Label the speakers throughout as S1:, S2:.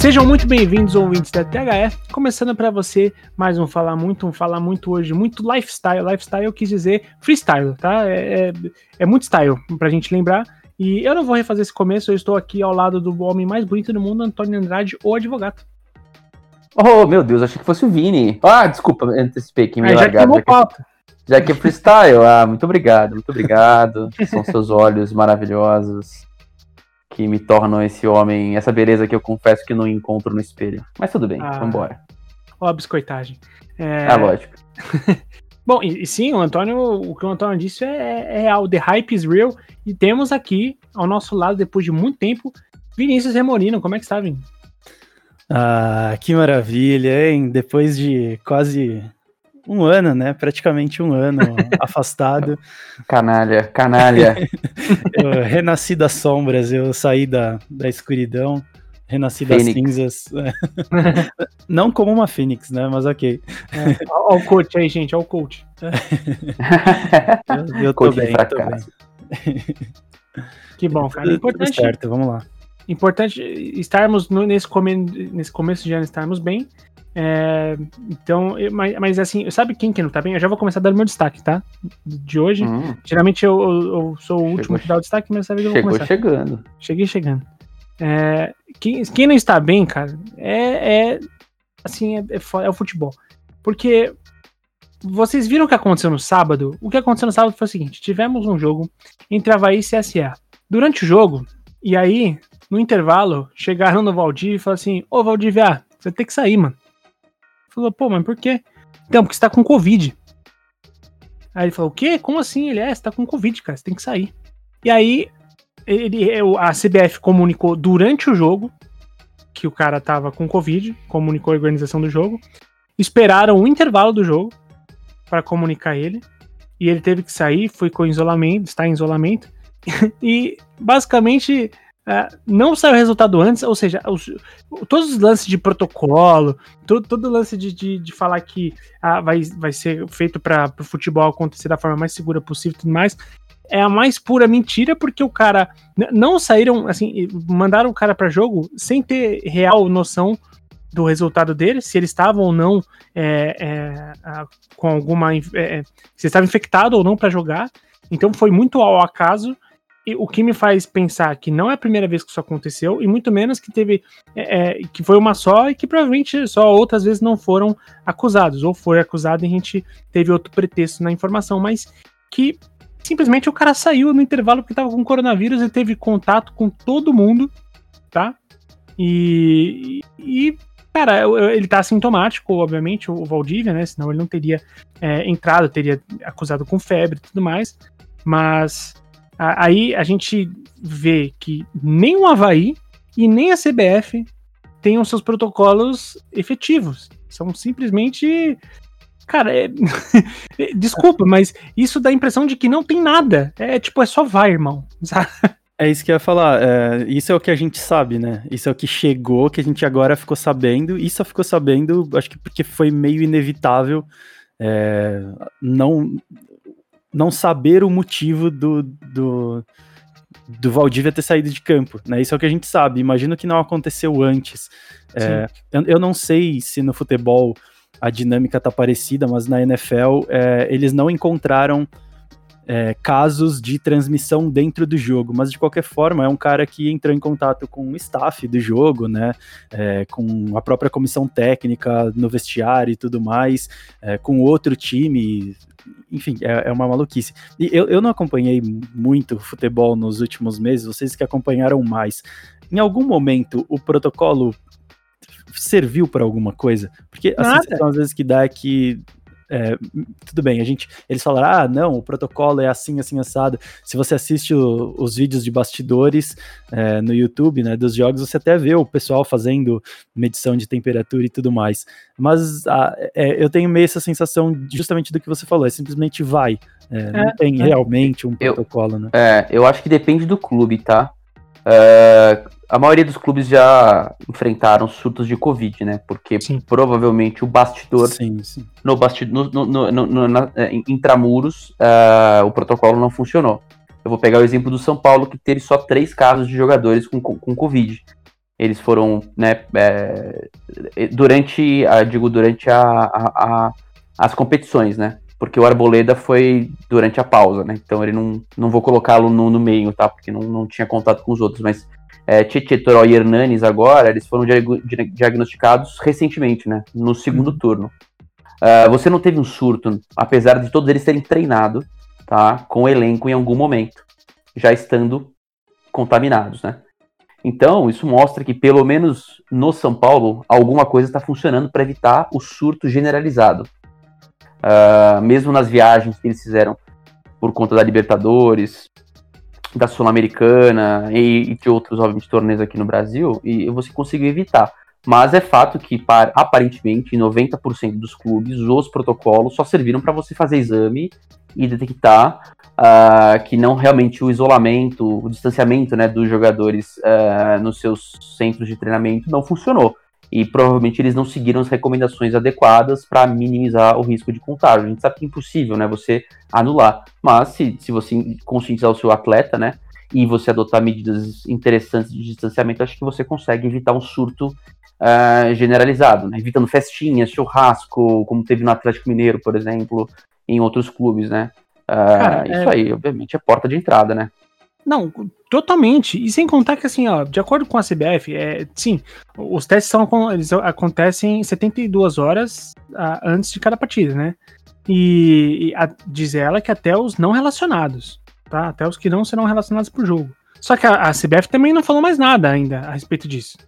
S1: Sejam muito bem-vindos, ouvintes da THF. Começando para você mais um Falar Muito, um Falar Muito hoje, muito lifestyle. Lifestyle eu quis dizer freestyle, tá? É, é, é muito style, pra gente lembrar. E eu não vou refazer esse começo, eu estou aqui ao lado do homem mais bonito do mundo, Antônio Andrade, o advogado.
S2: Oh, meu Deus, achei que fosse o Vini. Ah, desculpa, antecipei que me
S1: já
S2: largado.
S1: queimou
S2: Já já que é freestyle. Ah, muito obrigado, muito obrigado. São seus olhos maravilhosos que me tornam esse homem, essa beleza que eu confesso que não encontro no espelho. Mas tudo bem,
S1: Ah.
S2: vambora.
S1: Ó, a biscoitagem. É,
S2: Ah, lógico.
S1: Bom, e, e sim, o Antônio, o que o Antônio disse é, é real, the hype is real. E temos aqui, ao nosso lado, depois de muito tempo, Vinícius Remorino. Como é que está, Vini?
S3: Ah, que maravilha, hein? Depois de quase um ano, né? Praticamente um ano afastado,
S2: Canalha, canalha.
S3: eu renasci das sombras, eu saí da, da escuridão, renasci das
S2: Fênix.
S3: cinzas. Não como uma fênix, né? Mas ok.
S1: Olha o coach aí, gente, olha o coach.
S3: Eu, eu tô
S2: Coach de
S3: bem, tô bem.
S1: Que bom, cara.
S3: Tudo, tudo
S1: Importante,
S3: certo, vamos lá.
S1: importante estarmos no- nesse, come, nesse começo de ano, estarmos bem. É, então, eu- mas, mas assim, sabe quem que não tá bem? Eu já vou começar dando meu destaque, tá? De hoje.
S2: Hum,
S1: Geralmente eu, eu- eu sou o último
S2: Chegou-
S1: que dá o destaque, mas dessa vez eu vou
S2: chegou
S1: começar.
S2: chegando.
S1: Cheguei chegando. É, quem, quem não está bem, cara, é, é assim, é, é é o futebol. Porque vocês viram o que aconteceu no sábado? O que aconteceu no sábado foi o seguinte: tivemos um jogo entre Havaí e CSA. Durante o jogo, e aí, no intervalo, chegaram no Valdir e falaram assim: Ô Valdívia, você tem que sair, mano. Falou, pô, mas por quê? Então, porque você tá com Covid. Aí ele falou: o quê? Como assim? Ele é, você tá com Covid, cara, você tem que sair. E aí, ele, a CBF comunicou durante o jogo que o cara tava com Covid, comunicou a organização do jogo. Esperaram o intervalo do jogo para comunicar ele. E ele teve que sair, foi com isolamento, está em isolamento. e basicamente é, não saiu o resultado antes, ou seja, os- todos os lances de protocolo, todo, todo lance de, de, de falar que ah, vai, vai ser feito para o futebol acontecer da forma mais segura possível e tudo mais, é a mais pura mentira, porque o cara não saíram, assim, mandaram o cara para jogo sem ter real noção do resultado dele, se ele estava ou não é, é, com alguma. é, é, se estava infectado ou não para jogar. Então foi muito ao acaso. O que me faz pensar que não é a primeira vez que isso aconteceu, e muito menos que teve. é, é, que foi uma só e que provavelmente só outras vezes não foram acusados. Ou foi acusado e a gente teve outro pretexto na informação, mas que simplesmente o cara saiu no intervalo porque tava com coronavírus e teve contato com todo mundo, tá? E, e cara, ele tá assintomático, obviamente, o Valdívia, né? Senão ele não teria é, entrado, teria acusado com febre e tudo mais. Mas aí a gente vê que nem o Havaí e nem a CBF têm os seus protocolos efetivos. São simplesmente. Cara, é... desculpa, mas isso dá a impressão de que não tem nada. É tipo, é só vai, irmão. sabe?
S3: É isso que eu ia falar. é, isso é o que a gente sabe, né? Isso é o que chegou, que a gente agora ficou sabendo. E só ficou sabendo, acho que porque foi meio inevitável é, não, não saber o motivo do, do, do Valdívia ter saído de campo. Né? Isso é o que a gente sabe. Imagino que não aconteceu antes. É, eu, eu não sei se no futebol a dinâmica tá parecida, mas na NFL é, eles não encontraram é, casos de transmissão dentro do jogo, mas de qualquer forma é um cara que entrou em contato com o staff do jogo, né, é, com a própria comissão técnica no vestiário e tudo mais, é, com outro time, enfim, é, é uma maluquice. E eu, eu não acompanhei muito futebol nos últimos meses, vocês que acompanharam mais. Em algum momento o protocolo serviu para alguma coisa? Porque a
S1: Nada.
S3: sensação às vezes que dá é que é, tudo bem, a gente, eles falaram, ah, não, o protocolo é assim, assim, assado. Se você assiste o- os vídeos de bastidores é, no YouTube, né, dos jogos, você até vê o pessoal fazendo medição de temperatura e tudo mais. Mas ah, é, eu tenho meio essa sensação justamente do que você falou, é simplesmente vai. É, não
S1: É,
S3: tem
S1: é.
S3: realmente um
S2: Eu-
S3: protocolo, né?
S2: É, eu acho que depende do clube, tá? É, a maioria dos clubes já enfrentaram surtos de Covid, né? Porque
S1: Sim.
S2: provavelmente o bastidor
S3: Sim, sim.
S2: no bastidor, no, no, no, no- na- é, em- intramuros, ah, o protocolo não funcionou. Eu vou pegar o exemplo do São Paulo, que teve só três casos de jogadores com, com, com Covid. eles foram, né, é, durante, a, digo, durante a, a, a, as competições, né? Porque o Arboleda foi durante a pausa, né? Então ele não, não vou colocá-lo no, no meio, tá? Porque não, não tinha contato com os outros, mas é, Tietê, Toró e Hernanes agora, eles foram diagnosticados recentemente, né? No segundo turno. Uh, você não teve um surto, apesar de todos eles terem treinado, tá? Com o elenco em algum momento, já estando contaminados, né? Então, isso mostra que, pelo menos no São Paulo, alguma coisa está funcionando para evitar o surto generalizado. Uh, mesmo nas viagens que eles fizeram por conta da Libertadores, da Sul-Americana e, e, de outros, obviamente, torneios aqui no Brasil, e você conseguiu evitar. Mas é fato que, para, aparentemente, em 90% dos clubes, os protocolos só serviram para você fazer exame e detectar uh, que não realmente o isolamento, o distanciamento né, dos jogadores uh, nos seus centros de treinamento não funcionou. E provavelmente eles não seguiram as recomendações adequadas para minimizar o risco de contágio. A gente sabe que é impossível né, você anular. Mas se, se você conscientizar o seu atleta, né? E você adotar medidas interessantes de distanciamento, acho que você consegue evitar um surto uh, generalizado, né? Evitando festinhas, churrasco, como teve no Atlético Mineiro, por exemplo, em outros clubes, né? Cara, isso é... aí, obviamente, é porta de entrada, né?
S1: Não, totalmente. E sem contar que, assim, ó, de acordo com a CBF, é, sim, os testes são, eles acontecem 72 horas a, antes de cada partida, né? E, e a, diz ela que até os não relacionados, tá? Até os que não serão relacionados pro jogo. Só que a, a CBF também não falou mais nada ainda a respeito disso,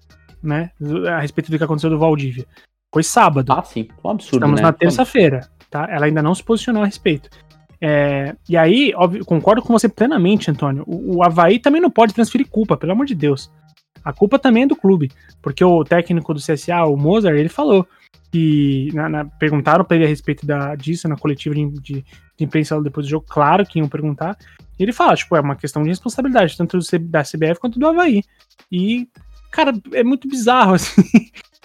S1: né? A respeito do que aconteceu do Valdívia. Foi sábado.
S2: Ah, sim. Um absurdo,
S1: Estamos né? na terça-feira, tá? Ela ainda não se posicionou a respeito. É, e aí, óbvio, concordo com você plenamente, Antônio. O, o Havaí também não pode transferir culpa, pelo amor de Deus. A culpa também é do clube. Porque o técnico do CSA, o Mozart, ele falou que. Na, na, perguntaram para ele a respeito da, disso na coletiva de, de, de, imprensa depois do jogo, claro que iam perguntar. E ele fala, tipo, é uma questão de responsabilidade, tanto do, da CBF quanto do Havaí. E, cara, é muito bizarro, assim.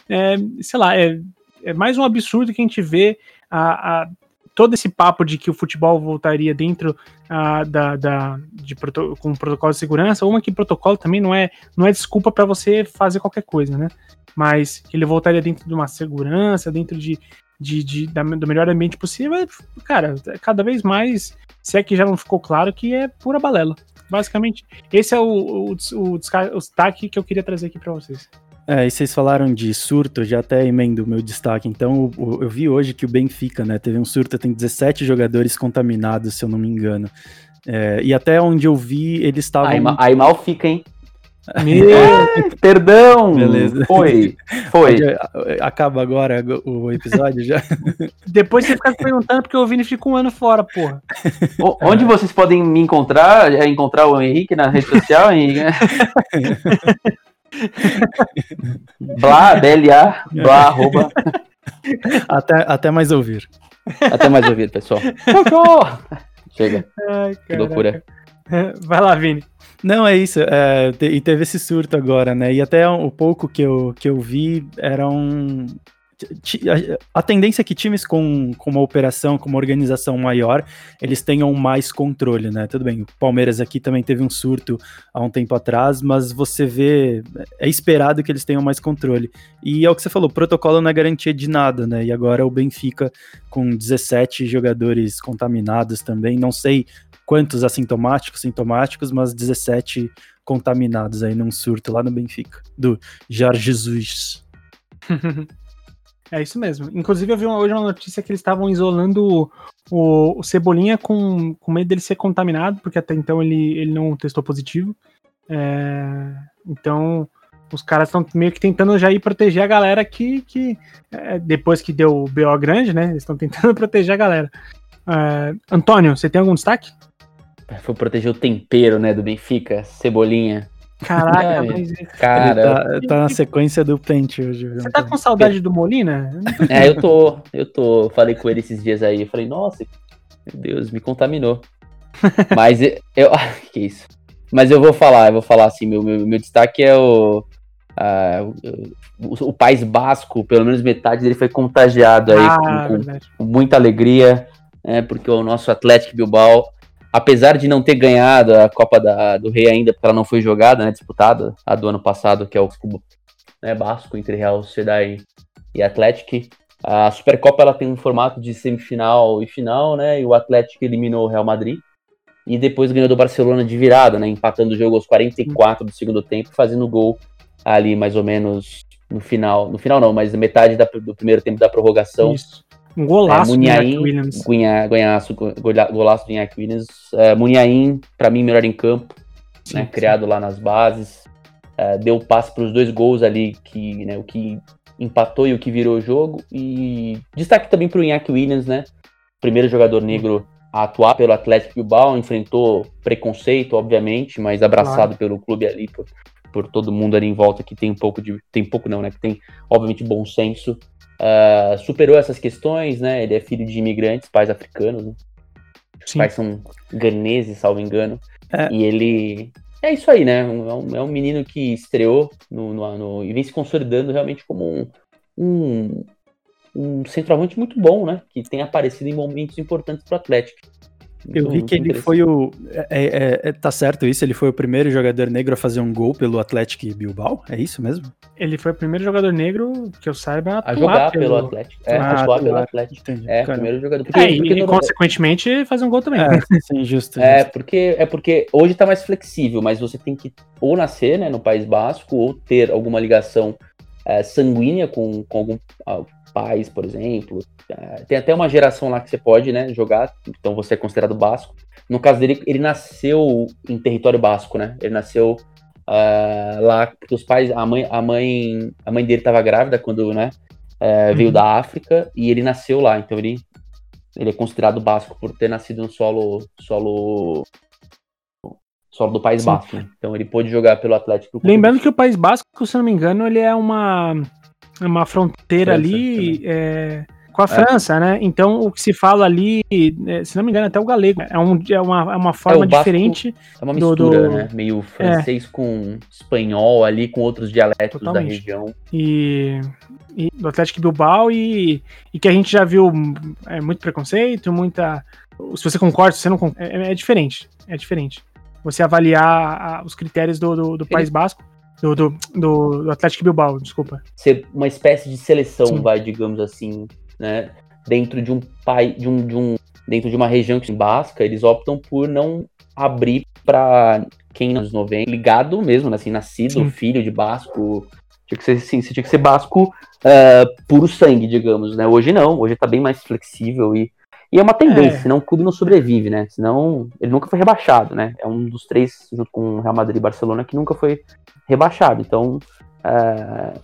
S1: É, sei lá, é, é mais um absurdo que a gente vê a, a todo esse papo de que o futebol voltaria dentro uh, da, da de proto, com protocolo de segurança, uma que protocolo também não é não é desculpa para você fazer qualquer coisa, né? Mas que ele voltaria dentro de uma segurança, dentro de, de, de da, do melhor ambiente possível, cara, cada vez mais, se é que já não ficou claro que é pura balela. Basicamente, esse é o, o, o, o destaque que eu queria trazer aqui para vocês.
S3: É, e vocês falaram de surto, já até emendo o meu destaque. Então, eu, eu, vi hoje que o Benfica, né, teve um surto, tem 17 jogadores contaminados, se eu não me engano. É, e até onde eu vi, eles estavam.
S2: Aí, aí, mal fica, hein? Meu, perdão! Beleza. Foi, foi.
S3: Acaba agora o episódio já?
S1: Depois você fica perguntando porque o Vini fica um ano fora, porra.
S2: O, onde vocês podem me encontrar? É encontrar o Henrique na rede social, Henrique? blá, BLA, blá, arroba.
S3: Até, até mais ouvir.
S2: Até mais ouvir, pessoal. Chega. Ai, que loucura.
S1: Vai lá, Vini.
S3: Não, é isso. É, e teve esse surto agora, né? E até o pouco que eu, que eu vi era um a tendência é que times com, com uma operação, com uma organização maior, eles tenham mais controle, né? Tudo bem, o Palmeiras aqui também teve um surto há um tempo atrás, mas você vê, é esperado que eles tenham mais controle. E é o que você falou, protocolo não é garantia de nada, né? E agora o Benfica com 17 jogadores contaminados também, não sei quantos assintomáticos, sintomáticos, mas 17 contaminados aí num surto lá no Benfica, do Jorge Jesus.
S1: É isso mesmo. Inclusive, eu vi hoje uma notícia que eles estavam isolando o, o, Cebolinha com, com medo dele ser contaminado, porque até então ele, ele não testou positivo. É, então, os caras estão meio que tentando já ir proteger a galera que, que é, depois que deu o BO grande, né? Eles estão tentando proteger a galera. É, Antônio, você tem algum destaque?
S2: Foi proteger o tempero, né, do Benfica, Cebolinha.
S1: Caraca, é, mas...
S3: cara. Tá, tá, na sequência do pente hoje.
S1: Você tá com saudade do Molina?
S2: É, eu tô. Eu tô. Falei com ele esses dias aí. Eu falei, nossa, meu Deus, me contaminou. Mas eu. que isso. Mas eu vou falar, eu vou falar assim, meu, meu, meu destaque é o, o, o, País Basco, pelo menos metade dele foi contagiado aí ah, com, com, com, muita alegria, né, porque o nosso Atlético Bilbao apesar de não ter ganhado a Copa da, do Rei ainda, porque ela não foi jogada, né, disputada, a do ano passado, que é o né, basco entre Real Sociedade e Atlético. A Supercopa ela tem um formato de semifinal e final, né? E o Atlético eliminou o Real Madrid e depois ganhou do Barcelona de virada, né? Empatando o jogo aos 44 do segundo tempo, fazendo gol ali mais ou menos no final. No final não, mas metade da, do primeiro tempo da prorrogação. Isso.
S1: Um golaço
S2: é, Muniain, do Williams. Gunha, golaço, golaço do Iñaki Williams. É, Muniain, pra mim, melhor em campo. Sim, né, sim. Criado lá nas bases. É, deu passe para os dois gols ali, que, né, o que empatou e o que virou o jogo. E destaque também para o Iñaki Williams, né? Primeiro jogador negro a atuar pelo Atlético Bilbao, enfrentou preconceito, obviamente, mas abraçado claro. pelo clube ali, por, por, todo mundo ali em volta que tem um pouco de. Tem pouco não, né? Que tem, obviamente, bom senso. Uh, superou essas questões, né? Ele é filho de imigrantes, pais africanos, né? Os pais são ganeses, salvo engano. É. E ele. É isso aí, né? É um, é um menino que estreou no, no, no, e vem se consolidando realmente como um, um, um centroavante muito bom, né? Que tem aparecido em momentos importantes para o Atlético.
S3: Eu vi que ele foi o. É, é, é, tá certo isso? Ele foi o primeiro jogador negro a fazer um gol pelo Atlético Bilbao? É isso mesmo?
S1: Ele foi o primeiro jogador negro que eu saiba
S2: a, a jogar pelo, pelo Atlético. É, ah, atuar pelo Atlético. Entendi. É, Caramba. primeiro jogador.
S1: Porque, é, porque e, consequentemente fazer um gol também. É,
S2: sim, justo, É, porque, é porque hoje tá mais flexível, mas você tem que ou nascer né, no País Basco ou ter alguma ligação é, sanguínea com, com algum pais, por exemplo. É, tem até uma geração lá que você pode né, jogar, então você é considerado basco. No caso dele, ele nasceu em território basco, né? Ele nasceu uh, lá porque os pais, a mãe, a mãe, a mãe dele estava grávida quando, né, uh, veio uhum. da África e ele nasceu lá. Então ele, ele é considerado basco por ter nascido no solo, solo solo do País Sim. Basco. Né? Então ele pôde jogar pelo Atlético.
S1: Lembrando que o País Basco, se não me engano, ele é uma uma fronteira França, ali é, com a é. França, né? Então o que se fala ali, é, se não me engano, até o galego é, um, é, uma, é uma forma é, diferente.
S2: É uma mistura, do, do... né? Meio francês com espanhol ali, com outros dialetos Totalmente. da região.
S1: E, e do Atlético Bilbao e, e que a gente já viu é, muito preconceito, muita. Se você concorda, se você não concorda, é, é diferente. É diferente. Você avaliar a, os critérios do, do, do País Basco do, do, do, Atlético Bilbao, desculpa.
S2: Ser uma espécie de seleção, Sim. vai, digamos assim, né? Dentro de um pai, de um, de um, dentro de uma região que basca, eles optam por não abrir para quem nos 90, ligado mesmo, né, assim, nascido, Sim. filho de basco, tinha que ser assim, você tinha que ser basco uh, puro sangue, digamos, né? Hoje não, hoje tá bem mais flexível e, e é uma tendência, é. senão o clube não sobrevive, né? Senão ele nunca foi rebaixado, né? É um dos três, junto com o Real Madrid e Barcelona, que nunca foi rebaixado. Então, uh,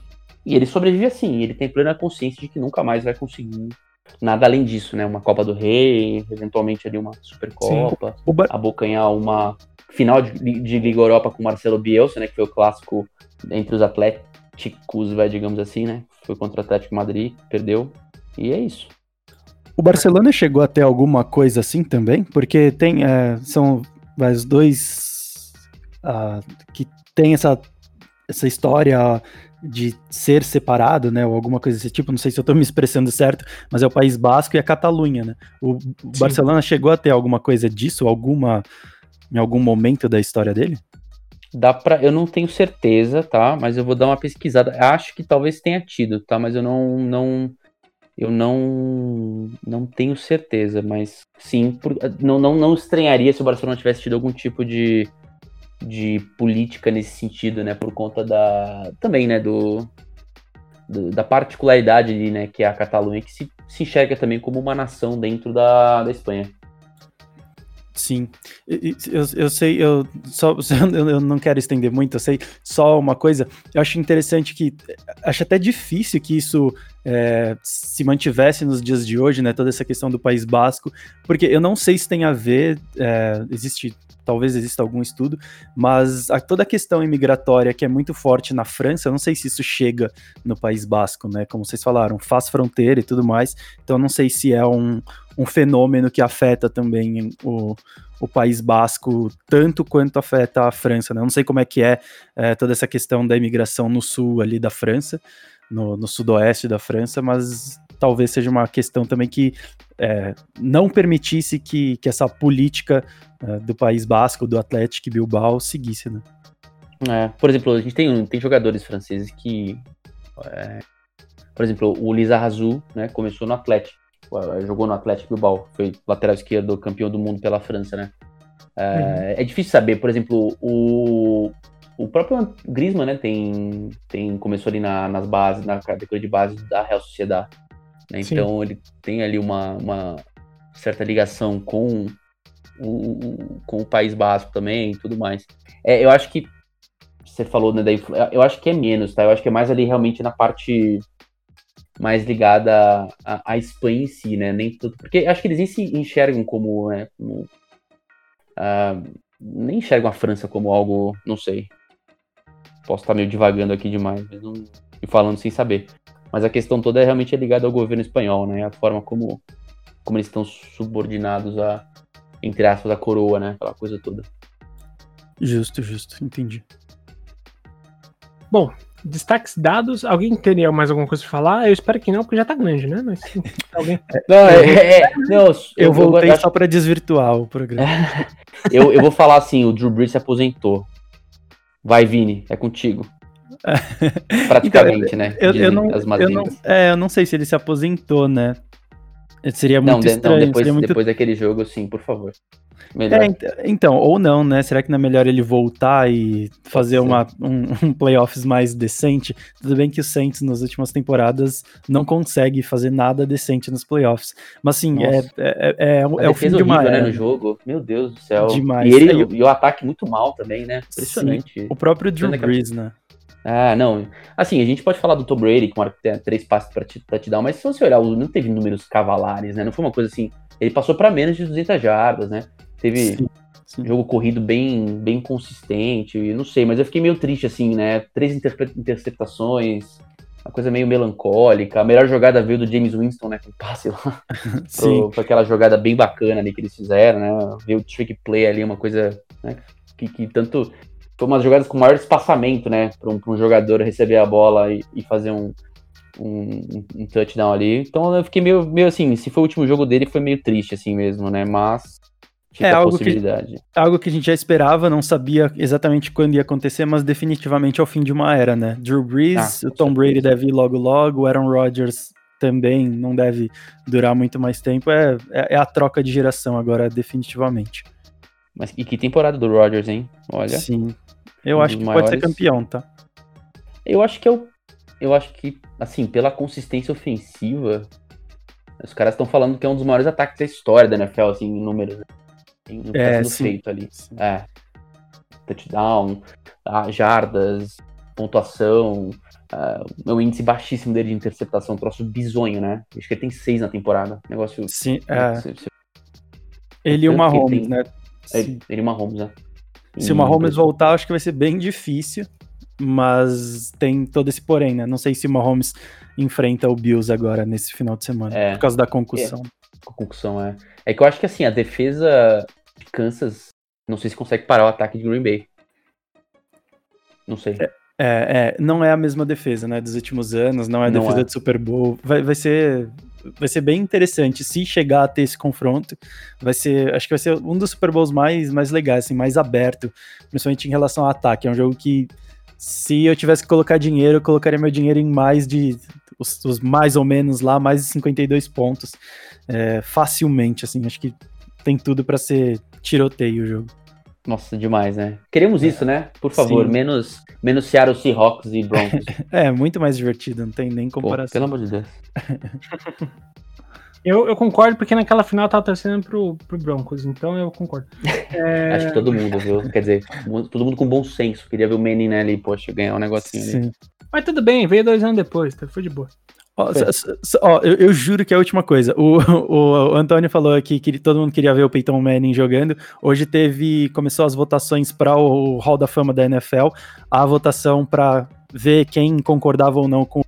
S2: e ele sobrevive assim, ele tem plena consciência de que nunca mais vai conseguir nada além disso, né? Uma Copa do Rei, eventualmente ali uma Supercopa, Bar... abocanhar uma final de, de, Liga Europa com Marcelo Bielsa, né? Que foi o clássico entre os atléticos, vai, digamos assim, né? Foi contra o Atlético Madrid, perdeu, e é isso.
S3: O Barcelona chegou até alguma coisa assim também? Porque tem, é, são os dois uh, que tem essa essa história de ser separado, né, ou alguma coisa desse tipo, não sei se eu estou me expressando certo, mas é o País Basco e a Catalunha, né? O, o Barcelona chegou a ter alguma coisa disso, alguma em algum momento da história dele?
S2: Dá para, eu não tenho certeza, tá? Mas eu vou dar uma pesquisada. Acho que talvez tenha tido, tá? Mas eu não não eu não não tenho certeza, mas sim, por, não, não não estranharia se o Barcelona tivesse tido algum tipo de de política nesse sentido, né? Por conta da. também, né? Do, do da particularidade ali, né? Que é a Catalunha, que se, se enxerga também como uma nação dentro da, da Espanha.
S3: Sim, eu, eu sei, eu só eu não quero estender muito, eu sei só uma coisa. Eu acho interessante que acho até difícil que isso é, se mantivesse nos dias de hoje, né? Toda essa questão do País Basco, porque eu não sei se tem a ver, é, existe talvez exista algum estudo, mas a, toda a questão imigratória que é muito forte na França, eu não sei se isso chega no País Basco, né? Como vocês falaram, faz fronteira e tudo mais, então não sei se é um, um fenômeno que afeta também o, o País Basco tanto quanto afeta a França, né? Eu não sei como é que é, é toda essa questão da imigração no sul ali da França, no, no sudoeste da França, mas talvez seja uma questão também que é, não permitisse que, que essa política é, do País Basco, do Atlético Bilbao, seguisse, né?
S2: É, por exemplo, a gente tem, tem jogadores franceses que É, por exemplo, o Lizarrazu, né, começou no Atlético, jogou no Atlético Bilbao, foi lateral esquerdo, campeão do mundo pela França, né? É, uhum. é difícil saber, por exemplo, o, o próprio Griezmann, né, tem, tem, começou ali na, nas bases, na categoria de base da Real Sociedade. Né? Então ele tem ali uma, uma certa ligação com o, com o País Basco também e tudo mais. É, eu acho que você falou, né, da eu acho que é menos, tá? Eu acho que é mais ali realmente na parte mais ligada à, à Espanha em si, né? Nem tudo, porque acho que eles nem se enxergam como, né, como uh, nem enxergam a França como algo, não sei. Posso estar meio divagando aqui demais, mas não, e falando sem saber. Mas a questão toda é realmente ligada ao governo espanhol, né? A forma como, como eles estão subordinados a, entre aspas, a coroa, né? Aquela coisa toda.
S3: Justo, justo, entendi.
S1: Bom, destaques dados. Alguém teria mais alguma coisa pra falar? Eu espero que não, porque já tá grande, né? Mas alguém.
S3: Não, é, é, é não, eu, eu voltei eu, só para desvirtuar o programa.
S2: eu, eu vou falar assim: o Drew Brees se aposentou. Vai, Vini, é contigo. Praticamente, então, né?
S3: Eu, eu, não, eu, não, é, eu não sei se ele se aposentou, né? Seria muito não, de, estranho.
S2: Não, depois,
S3: muito...
S2: depois daquele jogo, sim, por favor.
S3: É, então, ou não, né? Será que não é melhor ele voltar e fazer uma, um, um, playoffs mais decente? Tudo bem que o Saints nas últimas temporadas não consegue fazer nada decente nos playoffs. Mas assim, é, é, é, é, o fim de uma
S2: horrível,
S3: era.
S2: Né, no jogo. Meu Deus do céu.
S3: Demais.
S2: E, ele, e o ataque muito mal também, né? Impressionante.
S3: Sim, o próprio Drew Brees, né?
S2: Ah, não. Assim, a gente pode falar do Tom Brady, com tem três passes pra te, pra te dar, mas se você olhar, não teve números cavalares, né? Não foi uma coisa assim. Ele passou para menos de 200 jardas, né? Teve sim, sim. jogo corrido bem, bem consistente, não sei, mas eu fiquei meio triste, assim, né? Três interceptações, uma coisa meio melancólica. A melhor jogada veio do James Winston, né? Com passe lá. pro, pra aquela jogada bem bacana ali que eles fizeram, né? Veio o trick play ali, uma coisa né? que, que tanto foi umas jogadas com maior espaçamento, né? Para um, um, jogador receber a bola e, e fazer um, um, um, touchdown ali. Então eu fiquei meio, meio assim, se foi o último jogo dele, foi meio triste assim mesmo, né? Mas
S3: é algo que, algo que a gente já esperava, não sabia exatamente quando ia acontecer, mas definitivamente é o fim de uma era, né? Drew Brees, ah, o Tom Brady deve ir logo logo, o Aaron Rodgers também não deve durar muito mais tempo. É, é, é a troca de geração agora, definitivamente.
S2: Mas e que temporada do Rodgers, hein? Olha.
S3: Sim. Eu um acho que maiores... pode ser campeão, tá?
S2: Eu acho que eu, eu acho que assim, pela consistência ofensiva, os caras estão falando que é um dos maiores ataques da história da NFL, assim, em números. Né? No que é, sendo feito ali. Sim. É. Touchdown, jardas, pontuação, uh, meu índice baixíssimo dele de interceptação, um troço bizonho, né? Acho que ele tem seis na temporada. Negócio.
S3: Sim, é. Você, você... Ele e o Mahomes, né?
S2: Ele, ele e o Mahomes, né?
S3: Se o Mahomes voltar, acho que vai ser bem difícil, mas tem todo esse porém, né? Não sei se o Mahomes enfrenta o Bills agora nesse final de semana, é, por causa da concussão.
S2: É, concussão, é. É que eu acho que assim, a defesa de Kansas, não sei se consegue parar o ataque de Green Bay. Não sei.
S3: É, é, é não é a mesma defesa, né, dos últimos anos, não é a não defesa é. de Super Bowl. Vai, vai ser vai ser bem interessante se chegar a ter esse confronto. Vai ser, acho que vai ser um dos Super Bowls mais, mais legais, assim, mais aberto, principalmente em relação ao ataque. É um jogo que, se eu tivesse que colocar dinheiro, eu colocaria meu dinheiro em mais de, os, os mais ou menos lá, mais de 52 pontos, é, facilmente, assim. Acho que tem tudo para ser tiroteio o jogo.
S2: Nossa, demais, né? Queremos é. isso, né? Por favor, menos, menos Seattle Seahawks e Broncos.
S3: é, muito mais divertido, não tem nem comparação. Pô,
S2: pelo amor de Deus.
S1: eu, eu concordo, porque naquela final eu tava torcendo pro, pro Broncos, então eu concordo.
S2: É... Acho que todo mundo, viu? Quer dizer, todo mundo com bom senso. Queria ver o Manning né, ali, poxa, ganhar um negocinho Sim. ali.
S1: Mas tudo bem, veio dois anos depois, tá? Foi de boa.
S3: Ó, ó, eu, eu, juro que é a última coisa. O, o, o, Antônio falou aqui que todo mundo queria ver o Peyton Manning jogando. Hoje teve. Começou as votações para o Hall da Fama da NFL. A votação para ver quem concordava ou não com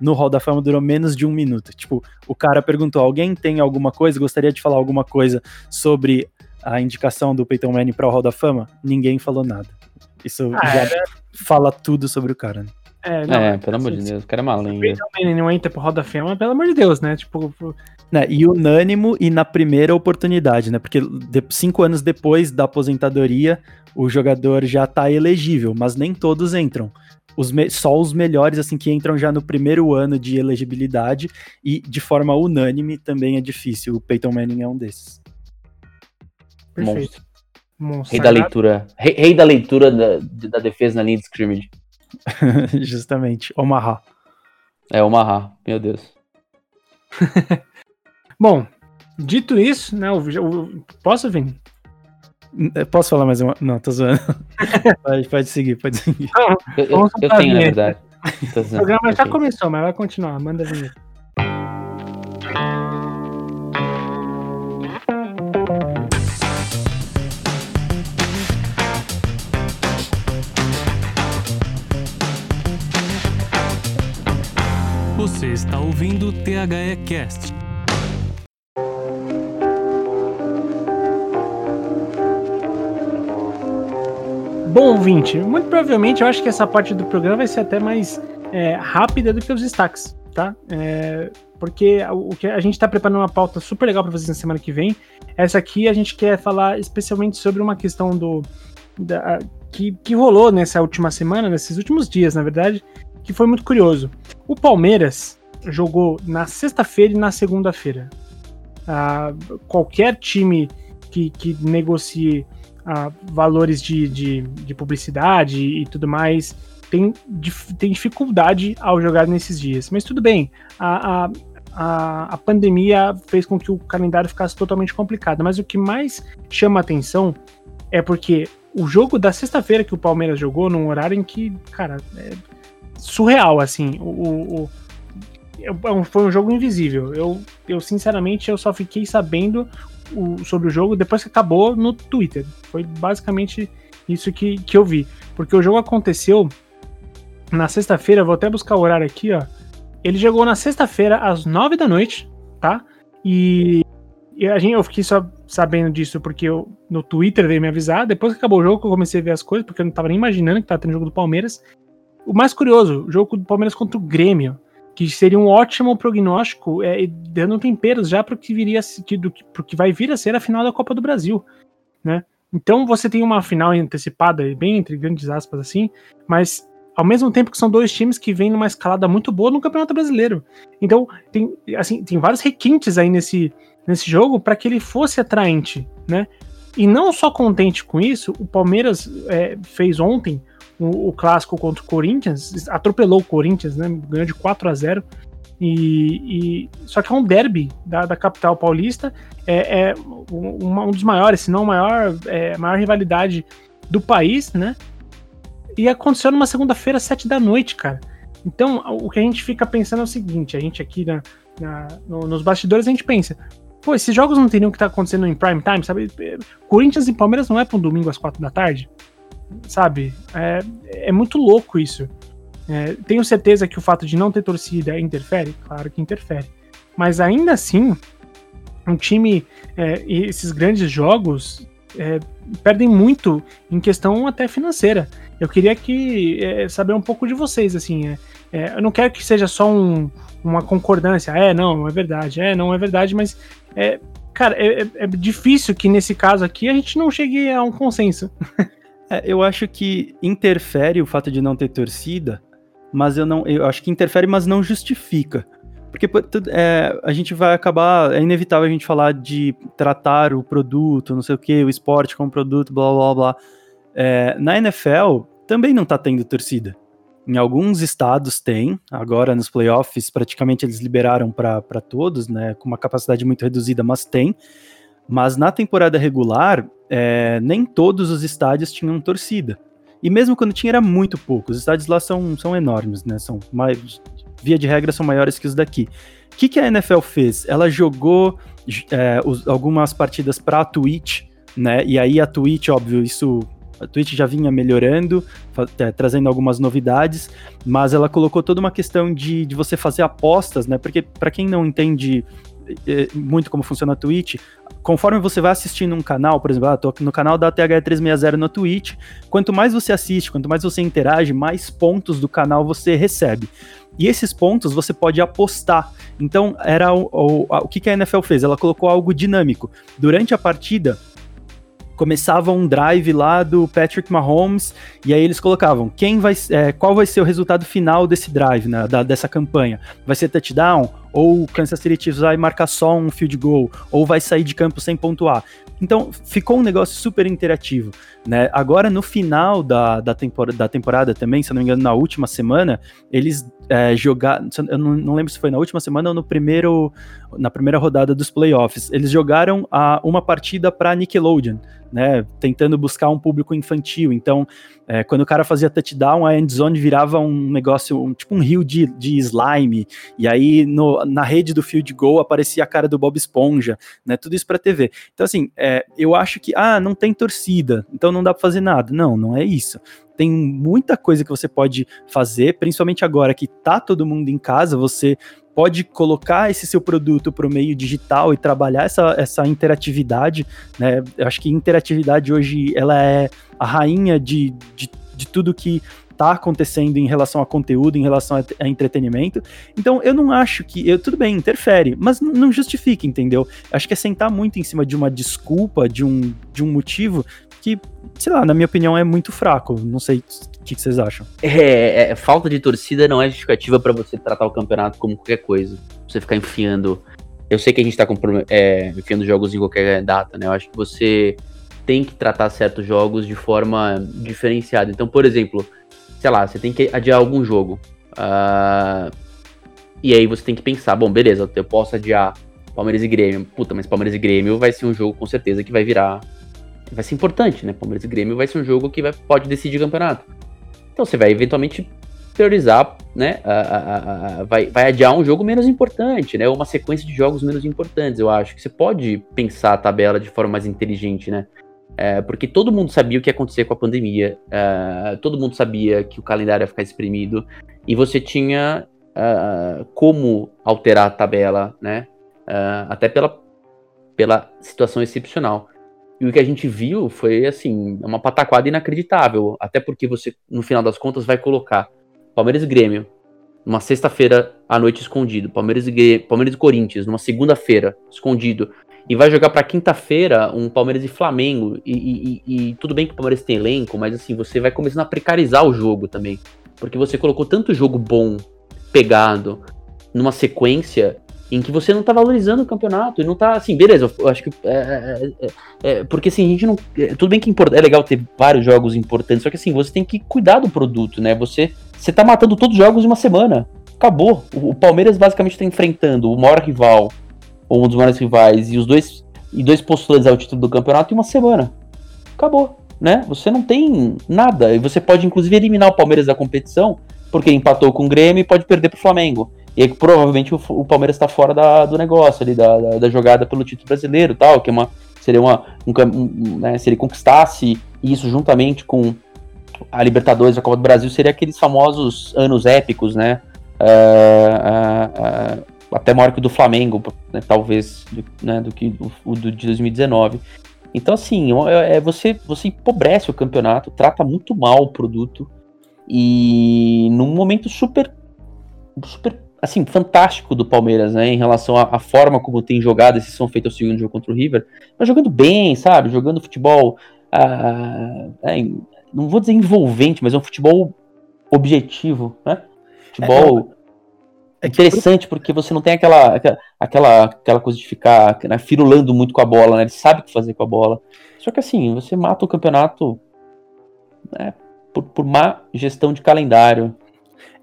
S3: no Hall da Fama durou menos de um minuto. Tipo, o cara perguntou: alguém tem alguma coisa? Gostaria de falar alguma coisa sobre a indicação do Peyton Manning para o Hall da Fama? Ninguém falou nada. Isso ah, já é. fala tudo sobre o cara, né?
S2: É, não, é pelo amor de Deus, o cara é uma lenda.
S1: Se não entra pro Roda Fama, pelo amor de Deus, né? Tipo.
S3: Né, e unânimo e na primeira oportunidade, né? Porque de, cinco anos depois da aposentadoria, o jogador já tá elegível, mas nem todos entram. os só os melhores, assim, que entram já no primeiro ano de elegibilidade e de forma unânime também é difícil. O Peyton Manning é um desses.
S2: Perfeito. Monstro. Rei da leitura. Rei, rei da leitura da, da, defesa na linha de scrimmage.
S3: Justamente. Omaha.
S2: É, Omaha, meu Deus.
S1: Bom, dito isso, né? O, o, posso, Vini?
S3: Posso falar mais uma? Não, tô zoando. pode, pode seguir, pode seguir.
S2: eu, eu, eu tenho, na verdade.
S1: o programa já começou, mas vai continuar. Manda a vinheta.
S4: Você está ouvindo o THE Cast.
S1: Bom, ouvinte, muito provavelmente eu acho que essa parte do programa vai ser até mais é, rápida do que os destaques, tá? É, porque o que a gente está preparando uma pauta super legal para vocês na semana que vem. Essa aqui a gente quer falar especialmente sobre uma questão do da, que, que rolou nessa última semana, nesses últimos dias, na verdade, que foi muito curioso. O Palmeiras jogou na sexta-feira e na segunda-feira. Ah, qualquer time que, que negocie ah, valores de, de, de, publicidade e tudo mais tem, tem dificuldade ao jogar nesses dias. Mas tudo bem, a, a, a, a pandemia fez com que o calendário ficasse totalmente complicado. Mas o que mais chama atenção é porque o jogo da sexta-feira que o Palmeiras jogou, num horário em que, cara, é surreal, assim. O, o, o, foi um jogo invisível. Eu, eu, sinceramente, eu só fiquei sabendo o, sobre o jogo depois que acabou no Twitter. Foi basicamente isso que, que eu vi. Porque o jogo aconteceu na sexta-feira, vou até buscar o horário aqui, ó. Ele jogou na sexta-feira às nove da noite, tá? E, e a gente, eu fiquei só sabendo disso porque eu, no Twitter veio me avisar. Depois que acabou o jogo, eu comecei a ver as coisas, porque eu não tava nem imaginando que tava tendo jogo do Palmeiras. O mais curioso, o jogo do Palmeiras contra o Grêmio, que seria um ótimo prognóstico, é, dando temperos já para o que viria que, do, vai vir a ser a final da Copa do Brasil, né? Então você tem uma final antecipada, bem entre grandes aspas assim, mas ao mesmo tempo que são dois times que vêm numa escalada muito boa no Campeonato Brasileiro. Então tem assim tem vários requintes aí nesse, nesse jogo para que ele fosse atraente, né? E não só contente com isso, o Palmeiras é, fez ontem o, o, clássico contra o Corinthians, atropelou o Corinthians, né? Ganhou de 4 a 0 e, e só que é um derby da, da capital paulista, é, é um, dos maiores, se não maior, é, maior rivalidade do país, né? E aconteceu numa segunda-feira, sete da noite, cara. Então, o que a gente fica pensando é o seguinte: a gente aqui na, na no, nos bastidores, a gente pensa, pô, esses jogos não teriam que estar tá acontecendo em prime time, sabe? Corinthians e Palmeiras não é para um domingo às quatro da tarde? Sabe? É, é muito louco isso. É, tenho certeza que o fato de não ter torcida interfere? Claro que interfere. Mas ainda assim, um time é, e esses grandes jogos é, perdem muito em questão até financeira. Eu queria que é, saber um pouco de vocês, assim. É, é, eu não quero que seja só um, uma concordância. É, não, não é verdade. É, não é verdade, mas é, cara, é, é difícil que nesse caso aqui a gente não chegue a um consenso.
S3: É, eu acho que interfere o fato de não ter torcida, mas eu não. Eu acho que interfere, mas não justifica. Porque é, a gente vai acabar. É inevitável a gente falar de tratar o produto, não sei o que, o esporte como produto, blá blá blá. É, na NFL também não tá tendo torcida. Em alguns estados tem, agora nos playoffs praticamente eles liberaram para todos, né, com uma capacidade muito reduzida, mas tem. Mas na temporada regular, é, nem todos os estádios tinham torcida. E mesmo quando tinha, era muito pouco. Os estádios lá são, são enormes, né? São mais, via de regra, são maiores que os daqui. O que, que a NFL fez? Ela jogou é, os, algumas partidas para a Twitch, né? E aí a Twitch, óbvio, isso a Twitch já vinha melhorando, é, trazendo algumas novidades, mas ela colocou toda uma questão de, de você fazer apostas, né? Porque para quem não entende é, muito como funciona a Twitch, conforme você vai assistindo um canal, por exemplo, ah, tô no canal da TH360 na Twitch, quanto mais você assiste, quanto mais você interage, mais pontos do canal você recebe. E esses pontos você pode apostar. Então, era o, o, o que, que a NFL fez? Ela colocou algo dinâmico. Durante a partida, começava um drive lá do Patrick Mahomes e aí eles colocavam quem vai, é, qual vai ser o resultado final desse drive, né, da, dessa campanha? Vai ser touchdown ou o Kansas City Chiefs vai marcar só um field goal ou vai sair de campo sem pontuar? Então ficou um negócio super interativo, né? Agora no final da, da, temporada, da temporada também, se eu não me engano, na última semana eles é, jogaram, eu não, não, lembro se foi na última semana ou no primeiro, na primeira rodada dos playoffs, eles jogaram a, uma partida para Nickelodeon, né, tentando buscar um público infantil. Então, é, quando o cara fazia touchdown, a endzone virava um negócio, um, tipo um rio de, de slime, e aí no, na rede do field goal aparecia a cara do Bob Esponja, né, tudo isso para TV. Então, assim, é, eu acho que, ah, não tem torcida, então não dá para fazer nada. Não, não é isso tem muita coisa que você pode fazer, principalmente agora que tá todo mundo em casa, você pode colocar esse seu produto para o meio digital e trabalhar essa, essa interatividade, né? Eu acho que interatividade hoje ela é a rainha de, de, de tudo que está acontecendo em relação a conteúdo, em relação a, a, entretenimento. Então, eu não acho que. Eu, tudo bem, interfere, mas não justifica, entendeu? Acho que é sentar muito em cima de uma desculpa, de um, de um motivo que, sei lá, na minha opinião, é muito fraco. Não sei o que, vocês acham.
S2: É, é, falta de torcida não é justificativa para você tratar o campeonato como qualquer coisa. Você ficar enfiando. Eu sei que a gente tá é, enfiando jogos em qualquer data, né? Eu acho que você tem que tratar certos jogos de forma diferenciada. Então, por exemplo, sei lá, você tem que adiar algum jogo. Uh, e aí você tem que pensar, bom, beleza, eu posso adiar Palmeiras e Grêmio. Puta, mas Palmeiras e Grêmio vai ser um jogo com certeza que vai virar vai ser importante, né? Palmeiras e Grêmio vai ser um jogo que vai, pode decidir campeonato. Então você vai eventualmente priorizar, né? A, a, a, vai, vai adiar um jogo menos importante, né? Uma sequência de jogos menos importantes. Eu acho que você pode pensar a tabela de forma mais inteligente, né? É, porque todo mundo sabia o que ia acontecer com a pandemia, é, todo mundo sabia que o calendário ia ficar exprimido, e você tinha uh, como alterar a tabela, né? Uh, até pela, pela situação excepcional. E o que a gente viu foi, assim, uma pataquada inacreditável. Até porque você, no final das contas, vai colocar Palmeiras e Grêmio numa sexta-feira à noite escondido. Palmeiras e, Palmeiras e Corinthians numa segunda-feira escondido. E vai jogar para quinta-feira um Palmeiras e Flamengo. E, e, e, tudo bem que o Palmeiras tem elenco, mas assim, você vai começando a precarizar o jogo também. Porque você colocou tanto jogo bom, pegado, numa sequência em que você não tá valorizando o campeonato e não tá assim, beleza, eu acho que é, é, é, é porque assim, a gente não, é, tudo bem que é legal ter vários jogos importantes, só que assim, você tem que cuidar do produto, né? Você você tá matando todos os jogos em uma semana. Acabou. O, o Palmeiras basicamente tá enfrentando o maior rival, ou um dos maiores rivais e os dois e dois postulantes ao título do campeonato em uma semana. Acabou, né? Você não tem nada e você pode inclusive eliminar o Palmeiras da competição porque empatou com o Grêmio e pode perder pro Flamengo. E aí, provavelmente o, o Palmeiras está fora da, do negócio ali, da, da, da, jogada pelo título brasileiro tal, que é uma, seria uma. Um, um, né, se ele conquistasse isso juntamente com a Libertadores, a Copa do Brasil, seria aqueles famosos anos épicos, né? Uh, uh, uh, até maior que o do Flamengo, né, talvez, do, né, do que o, do, de 2019. Então, assim, é, é, você, você empobrece o campeonato, trata muito mal o produto, e num momento super, super assim, fantástico do Palmeiras, né, em relação à, à, forma como tem jogado esse São Feito ao segundo jogo contra o River, mas jogando bem, sabe, jogando futebol, ah, é, não vou dizer envolvente, mas é um futebol objetivo, né, futebol é, é interessante porque você não tem aquela, aquela, aquela coisa de ficar né, firulando muito com a bola, né, ele sabe o que fazer com a bola, só que assim, você mata o campeonato né, por, por má gestão de calendário,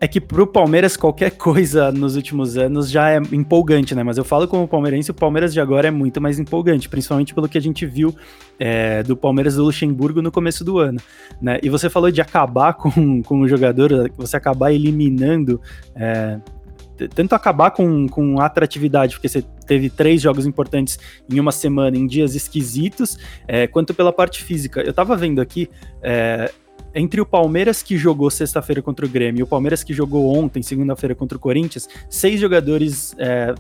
S3: é que pro Palmeiras qualquer coisa nos últimos anos já é empolgante, né? Mas eu falo como palmeirense, o Palmeiras de agora é muito mais empolgante, principalmente pelo que a gente viu é, do Palmeiras do Luxemburgo no começo do ano, né? E você falou de acabar com, com o jogador, você acabar eliminando é, tanto acabar com, com atratividade, porque você teve três jogos importantes em uma semana, em dias esquisitos, é, quanto pela parte física. Eu tava vendo aqui, é, entre o Palmeiras que jogou sexta-feira contra o Grêmio e o Palmeiras que jogou ontem, segunda-feira, contra o Corinthians, seis jogadores é,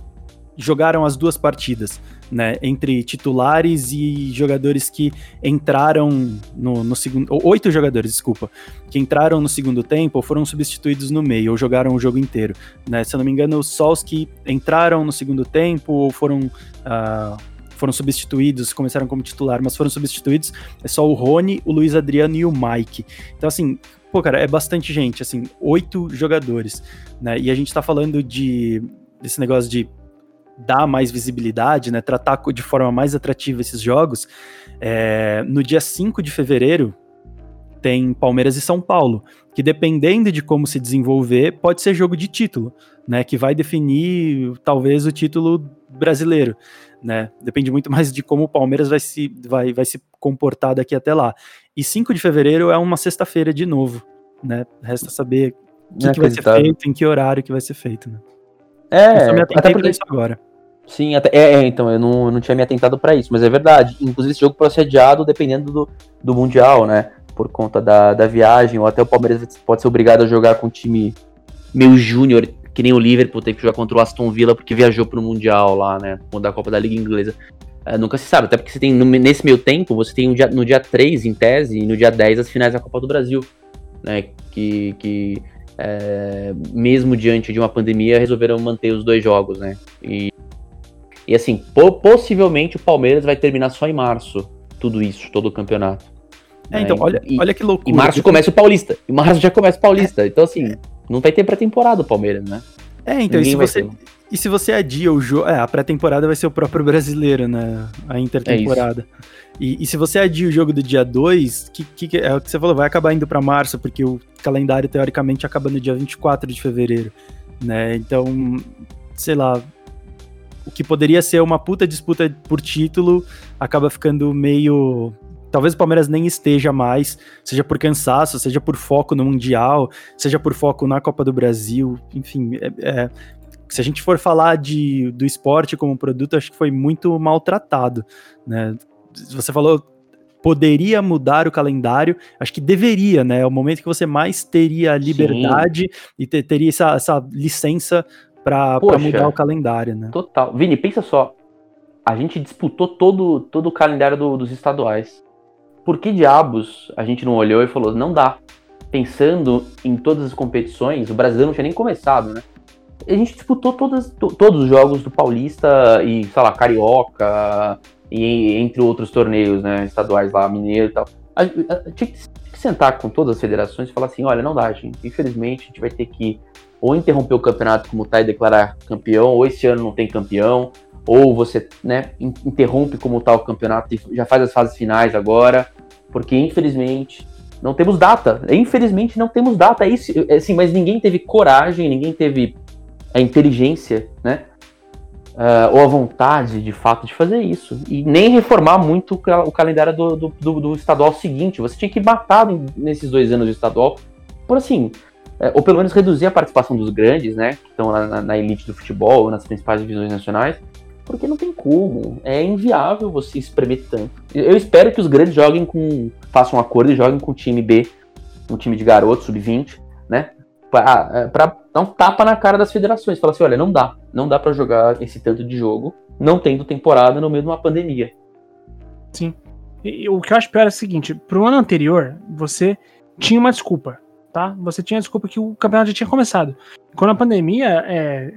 S3: jogaram as duas partidas, né? Entre titulares e jogadores que entraram no, no segundo. Oito jogadores, desculpa, que entraram no segundo tempo ou foram substituídos no meio, ou jogaram o jogo inteiro. Né? Se eu não me engano, só os que entraram no segundo tempo ou foram. Uh, foram substituídos, começaram como titular, mas foram substituídos, é só o Rony, o Luiz Adriano e o Mike. Então, assim, pô, cara, é bastante gente, assim, oito jogadores, né? E a gente tá falando de desse negócio de dar mais visibilidade, né? Tratar de forma mais atrativa esses jogos. É, no dia 5 de fevereiro, tem Palmeiras e São Paulo, que dependendo de como se desenvolver, pode ser jogo de título, né? Que vai definir talvez o título brasileiro, né? Depende muito mais de como o Palmeiras vai se, vai, vai se comportar daqui até lá. E 5 de fevereiro é uma sexta-feira de novo, né? Resta saber o que, que vai ser feito, em que horário que vai ser feito, né?
S2: É, eu só me até porque... isso agora. Sim, até, é, é, então, eu não, eu não tinha me atentado para isso, mas é verdade. Inclusive, esse jogo pode ser adiado dependendo do, do Mundial, né? Por conta da, da viagem, ou até o Palmeiras pode ser obrigado a jogar com um time meio júnior, que nem o Liverpool teve que jogar contra o Aston Villa porque viajou pro Mundial lá, né? Da Copa da Liga Inglesa. É, nunca se sabe, até porque você tem, nesse meio tempo, você tem um dia, no dia 3, em tese, e no dia 10 as finais da Copa do Brasil, né? Que, que é, mesmo diante de uma pandemia, resolveram manter os dois jogos, né? E e assim, po possivelmente o Palmeiras vai terminar só em março, tudo isso, todo o campeonato.
S3: É, então, olha, e, olha que loucura.
S2: Em março começa o Paulista. Em março já começa o Paulista. É. Então, assim, não vai ter pré-temporada o Palmeiras, né?
S3: É, então, e se, você, e se você adia o jogo. É, a pré-temporada vai ser o próprio brasileiro, né? A intertemporada. É e, e, se você adia o jogo do dia 2, que, que, é o que você falou, vai acabar indo para março, porque o calendário, teoricamente, acaba no dia 24 de fevereiro, né? Então, sei lá, o que poderia ser uma puta disputa por título acaba ficando meio. Talvez o Palmeiras nem esteja mais, seja por cansaço, seja por foco no Mundial, seja por foco na Copa do Brasil, enfim. É, é, se a gente for falar de, do esporte como produto, acho que foi muito maltratado. Né? Você falou poderia mudar o calendário, acho que deveria, né? É o momento que você mais teria liberdade Sim. e ter, teria essa, essa licença para mudar o calendário, né?
S2: Total. Vini, pensa só. A gente disputou todo, todo o calendário do, dos estaduais. Por que diabos a gente não olhou e falou, não dá? Pensando em todas as competições, o brasileiro não tinha nem começado, né? A gente disputou todas, to, todos os jogos do Paulista e, sei lá, Carioca, e entre outros torneios, né? Estaduais lá, Mineiro e tal. A, a, a, tinha que sentar com todas as federações e falar assim, olha, não dá, gente. Infelizmente, a gente vai ter que ou interromper o campeonato como tá e declarar campeão, ou esse ano não tem campeão, ou você né, interrompe como tá o campeonato e já faz as fases finais agora, porque infelizmente não temos data. Infelizmente não temos data, é isso, é assim, mas ninguém teve coragem, ninguém teve a inteligência, né? Uh, ou a vontade de fato de fazer isso. E nem reformar muito o calendário do, do, do, do estadual seguinte. Você tinha que matar nesses dois anos do estadual por assim, é, ou pelo menos reduzir a participação dos grandes, né, que estão na, na, elite do futebol, nas principais divisões nacionais, porque não tem como, é inviável você espremer tanto. Eu espero que os grandes joguem com, façam um acordo e joguem com o time B, um time de garoto, sub-20, né, para é, dar um tapa na cara das federações, falar assim, olha, não dá, não dá para jogar esse tanto de jogo, não tendo temporada no meio de uma pandemia.
S1: Sim. E, o que eu acho pior é o seguinte, pro ano anterior, você tinha uma desculpa tá? Você tinha a desculpa que o campeonato já tinha começado. Quando a pandemia, é,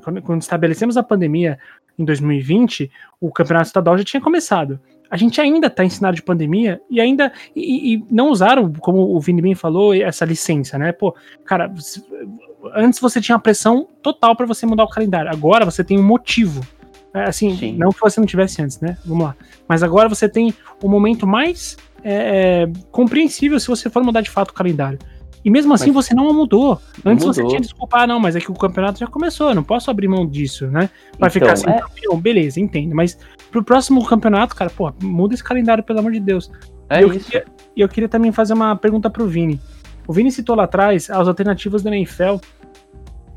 S1: quando estabelecemos a pandemia em 2020, o campeonato estadual já tinha começado. A gente ainda está em cenário de pandemia e ainda e, e, não usaram, como o Vini bem falou, essa licença, né? Pô, cara, antes você tinha pressão total para você mudar o calendário. Agora você tem um motivo. É, assim, Sim. não que você não tivesse antes, né? Vamos lá. Mas agora você tem o momento mais é, é compreensível se você for mudar de fato o calendário. E mesmo assim mas... você não mudou. Antes mudou. você tinha desculpa, ah, não, mas é que o campeonato já começou, eu não posso abrir mão disso, né? Vai então, ficar sem é... campeão, beleza, entendo. Mas pro próximo campeonato, cara, pô, muda esse calendário, pelo amor de Deus. É e eu isso. Queria, eu queria também fazer uma pergunta pro Vini. O Vini citou lá atrás as alternativas da NFL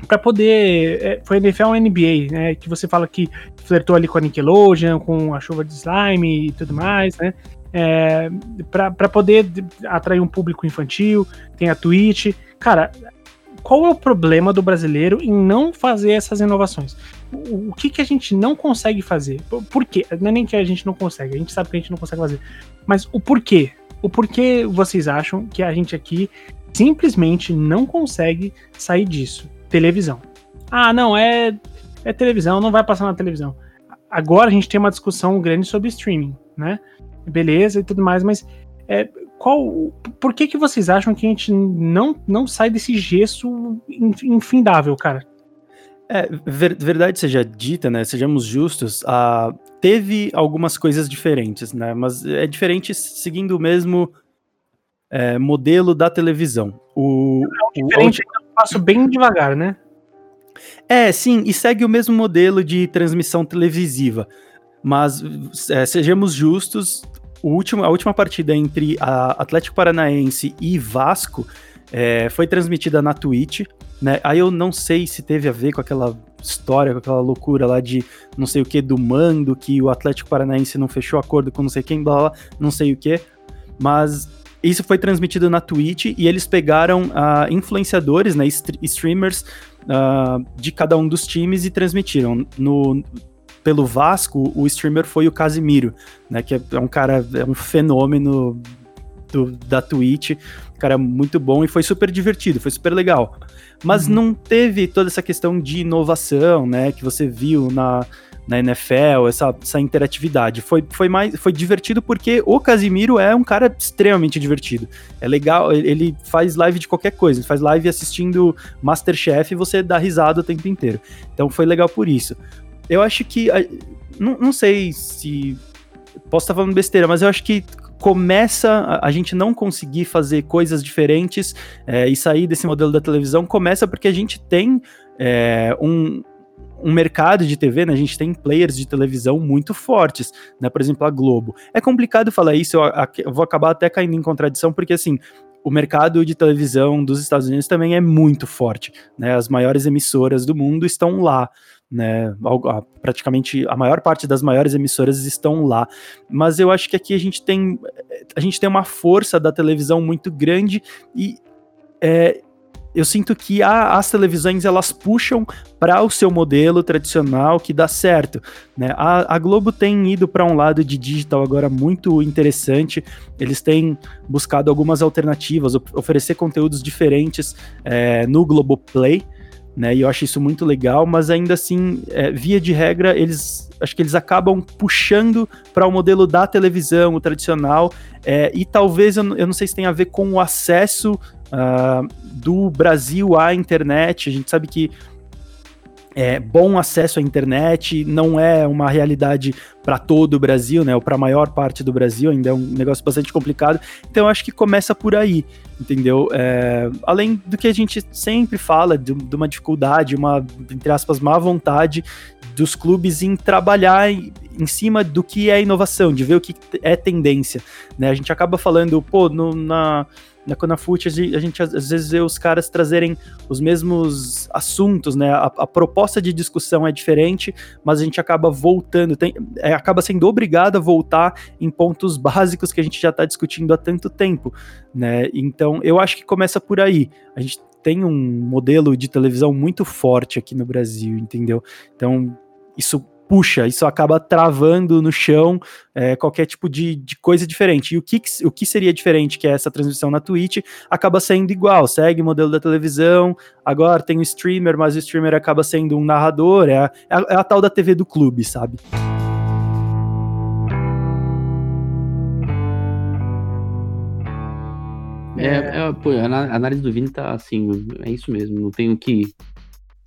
S1: para poder. É, foi NFL ou NBA, né? Que você fala que flertou ali com a Nickelodeon, com a chuva de slime e tudo mais, né? É, para poder atrair um público infantil, tem a Twitch. Cara, qual é o problema do brasileiro em não fazer essas inovações? O, o que, que a gente não consegue fazer? Por, por quê? Não é nem que a gente não consegue, a gente sabe que a gente não consegue fazer. Mas o porquê? O porquê vocês acham que a gente aqui simplesmente não consegue sair disso? Televisão. Ah, não, é, é televisão, não vai passar na televisão agora a gente tem uma discussão grande sobre streaming, né? Beleza e tudo mais, mas é, qual, por que que vocês acham que a gente não, não sai desse gesso infindável, cara?
S3: É, ver, verdade seja dita, né? Sejamos justos, a, teve algumas coisas diferentes, né? Mas é diferente seguindo o mesmo é, modelo da televisão. O,
S1: é diferente, o, eu passo bem devagar, né?
S3: É, sim, e segue o mesmo modelo de transmissão televisiva. Mas é, sejamos justos, último, a última partida entre Atlético Paranaense e Vasco é, foi transmitida na Twitch, né? Aí eu não sei se teve a ver com aquela história, com aquela loucura lá de não sei o que do mando, que o Atlético Paranaense não fechou acordo com não sei quem, blá, blá não sei o que. Mas isso foi transmitido na Twitch e eles pegaram uh, influenciadores, né, streamers uh, de cada um dos times e transmitiram. No, pelo Vasco, o streamer foi o Casimiro, né, que é, é um cara, é um fenômeno do, da Twitch, cara muito bom e foi super divertido, foi super legal. Mas uhum. não teve toda essa questão de inovação, né, que você viu na, na NFL, essa, essa interatividade. Foi, foi mais foi divertido porque o Casimiro é um cara extremamente divertido. É legal, ele faz live de qualquer coisa, ele faz live assistindo Masterchef e você dá risada o tempo inteiro. Então foi legal por isso. Eu acho que. Não, não sei se. Posso estar falando besteira, mas eu acho que começa a, gente não conseguir fazer coisas diferentes é, e sair desse modelo da televisão começa porque a gente tem é, um, um mercado de TV, né? A gente tem players de televisão muito fortes, né? Por exemplo, a Globo. É complicado falar isso, eu, eu vou acabar até caindo em contradição, porque assim, o mercado de televisão dos Estados Unidos também é muito forte, né? As maiores emissoras do mundo estão lá, né? Praticamente a maior parte das maiores emissoras estão lá. Mas eu acho que aqui a gente tem a gente tem uma força da televisão muito grande e é, eu sinto que a, as televisões elas puxam para o seu modelo tradicional que dá certo. Né? A, a Globo tem ido para um lado de digital agora muito interessante. Eles têm buscado algumas alternativas, oferecer conteúdos diferentes é, no Globoplay. Né, e eu acho isso muito legal, mas ainda assim, é, via de regra, eles acho que eles acabam puxando para o modelo da televisão, o tradicional, é, e talvez eu, eu, não sei se tem a ver com o acesso uh, do Brasil à internet. A gente sabe que é, bom acesso à internet não é uma realidade para todo o Brasil, né? Ou para a maior parte do Brasil, ainda é um negócio bastante complicado. Então acho que começa por aí, entendeu? É, além do que a gente sempre fala de, de, uma dificuldade, uma entre aspas má vontade dos clubes em trabalhar em, em cima do que é inovação, de ver o que é tendência, né? A gente acaba falando, pô, no, na na Conafute a gente às vezes vê os caras trazerem os mesmos assuntos, né? A, a proposta de discussão é diferente, mas a gente acaba voltando, tem, é, acaba sendo obrigado a voltar em pontos básicos que a gente já está discutindo há tanto tempo, né? Então eu acho que começa por aí. A gente tem um modelo de televisão muito forte aqui no Brasil, entendeu? Então isso puxa, isso acaba travando no chão é, qualquer tipo de, de, coisa diferente. E o que, o que seria diferente, que é essa transmissão na Twitch, acaba sendo igual, segue o modelo da televisão, agora tem o streamer, mas o streamer acaba sendo um narrador, é a, é a, é tal da TV do clube, sabe?
S2: É, é, pô, a análise do Vini tá assim, é isso mesmo, não tenho que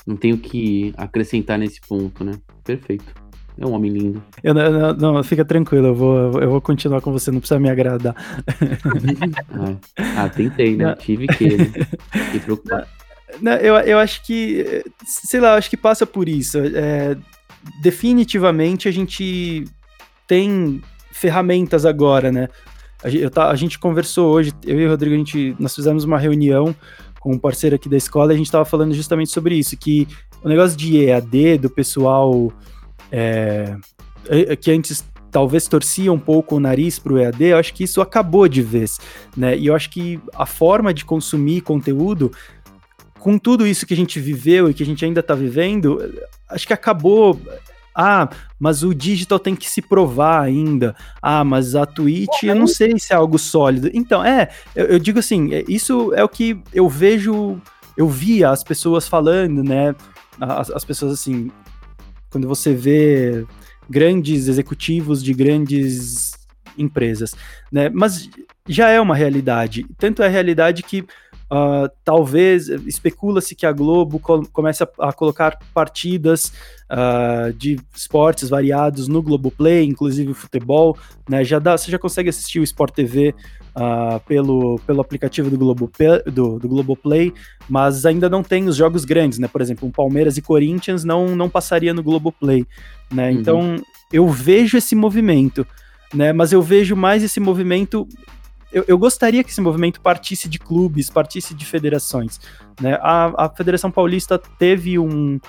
S2: não tenho que acrescentar nesse ponto, né? Perfeito. É um homem lindo.
S3: Eu, não, não, fica tranquilo, eu vou, eu vou continuar com você, não precisa me agradar.
S2: ah, ah, tentei, né? Não. Tive que, né? Fiquei preocupado.
S3: Não, eu, eu acho que, sei lá, acho que passa por isso. É, definitivamente a gente tem ferramentas agora, né? A, eu, a gente conversou hoje, eu e o Rodrigo, a gente, nós fizemos uma reunião com um parceiro aqui da escola, a gente estava falando justamente sobre isso, que o negócio de EAD, do pessoal é, é, que antes talvez torcia um pouco o nariz para o EAD, eu acho que isso acabou de vez, né? E eu acho que a forma de consumir conteúdo, com tudo isso que a gente viveu e que a gente ainda está vivendo, acho que acabou ah, mas o digital tem que se provar ainda. Ah, mas a Twitch, eu não sei se é algo sólido. Então, é, eu, eu digo assim, é, isso é o que eu vejo, eu via as pessoas falando, né? As, as pessoas assim, quando você vê grandes executivos de grandes empresas, né? Mas já é uma realidade. Tanto é realidade que Uh, talvez especula-se que a Globo co comece a, a, colocar partidas uh, de esportes variados no Globoplay, inclusive futebol, né? Já dá, você já consegue assistir o Sport TV uh, ah, pelo, pelo aplicativo do, Globo, do, do Globoplay, mas ainda não tem os jogos grandes, né? Por exemplo, um Palmeiras e Corinthians não, não passaria no Globoplay, né? Uhum. Então eu vejo esse movimento. Né, mas eu vejo mais esse movimento eu, eu, gostaria que esse movimento partisse de clubes, partisse de federações. Né? A, a Federação Paulista teve um,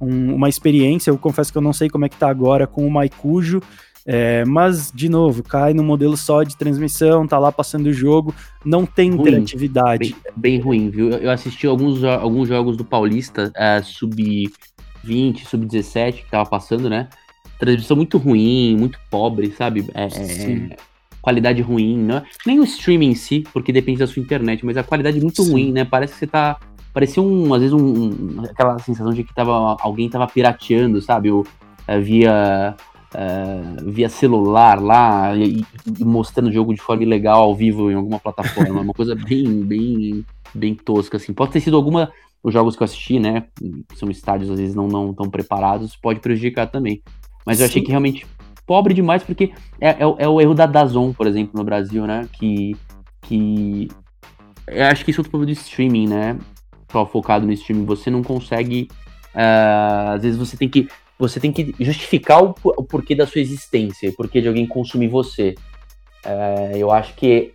S3: um, uma experiência, eu confesso que eu não sei como é que tá agora com o Maicujo, é, mas, de novo, cai no modelo só de transmissão, tá lá passando o jogo, não tem ruim, interatividade.
S2: Bem, bem, ruim, viu? Eu assisti alguns, alguns jogos do Paulista, uh, sub-20, sub-17, que tava passando, né? Transmissão muito ruim, muito pobre, sabe? É, é, qualidade ruim, né? Nem o streaming em si, porque depende da sua internet, mas a qualidade muito Sim. ruim, né? Parece que você tá. Parecia um, às vezes, um, um, aquela sensação de que tava, alguém tava pirateando, sabe? O, uh, via. Uh, via celular lá e, e, mostrando o jogo de forma ilegal ao vivo em alguma plataforma, uma coisa bem, bem, bem tosca, assim. Pode ter sido alguma, os jogos que eu assisti, né, são estádios às vezes não, não tão preparados, pode prejudicar também. Mas eu achei que realmente pobre demais, porque é, é, é, o erro da Dazon, por exemplo, no Brasil, né? Que. que eu acho que isso é outro problema do streaming, né? Só focado no streaming, você não consegue. Uh, às vezes você tem que. Você tem que justificar o, o porquê da sua existência, o porquê de alguém consumir você. Uh, eu acho que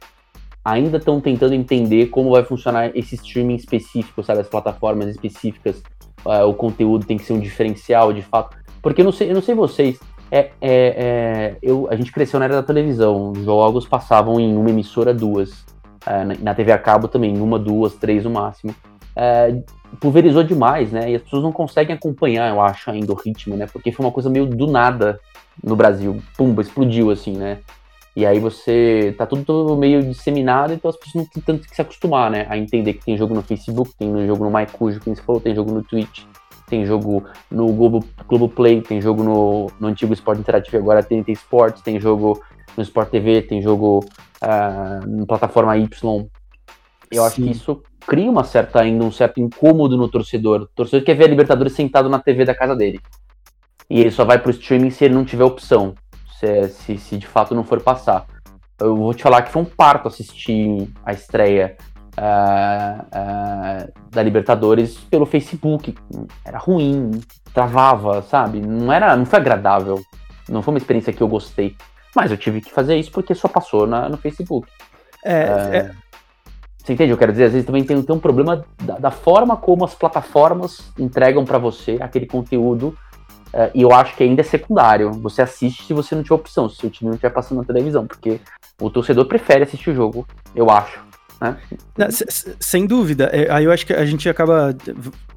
S2: ainda estão tentando entender como vai funcionar esse streaming específico, sabe? As plataformas específicas, uh, o conteúdo tem que ser um diferencial de fato. Porque eu não sei, eu não sei vocês, é, é, é, eu, a gente cresceu na era da televisão. Os jogos passavam em uma emissora, duas. É, na, TV a cabo também, uma, duas, três no máximo. É, pulverizou demais, né? E as pessoas não conseguem acompanhar, eu acho, ainda o ritmo, né? Porque foi uma coisa meio do nada no Brasil. Pumba, explodiu assim, né? E aí você tá tudo meio disseminado, então as pessoas não têm tanto que se acostumar, né? A entender que tem jogo no Facebook, tem jogo no MyCujo, que você falou, tem jogo no Twitch tem jogo no Globo, Globo Play, tem jogo no, no antigo Esporte Interativo, agora tem, tem Esportes, tem jogo no Sport TV, tem jogo uh, na plataforma Y. Eu Sim. acho que isso cria uma certa, ainda um certo incômodo no torcedor. O torcedor quer ver a Libertadores sentado na TV da casa dele. E ele só vai pro streaming se ele não tiver opção, se, se, se de fato não for passar. Eu vou te falar que foi um parto assistir a estreia uh, uh, da Libertadores pelo Facebook. Era ruim, travava, sabe? Não era, não foi agradável. Não foi uma experiência que eu gostei. Mas eu tive que fazer isso porque só passou na, no Facebook. É, uh, é... Você entende? Eu quero dizer, às vezes também tem, tem um problema da, da forma como as plataformas entregam para você aquele conteúdo Uh, e eu acho que ainda é secundário. Você assiste se você não tiver opção, se o time não estiver passando na televisão, porque o torcedor prefere assistir o jogo, eu acho, né?
S3: Sem dúvida. É, aí eu acho que a gente acaba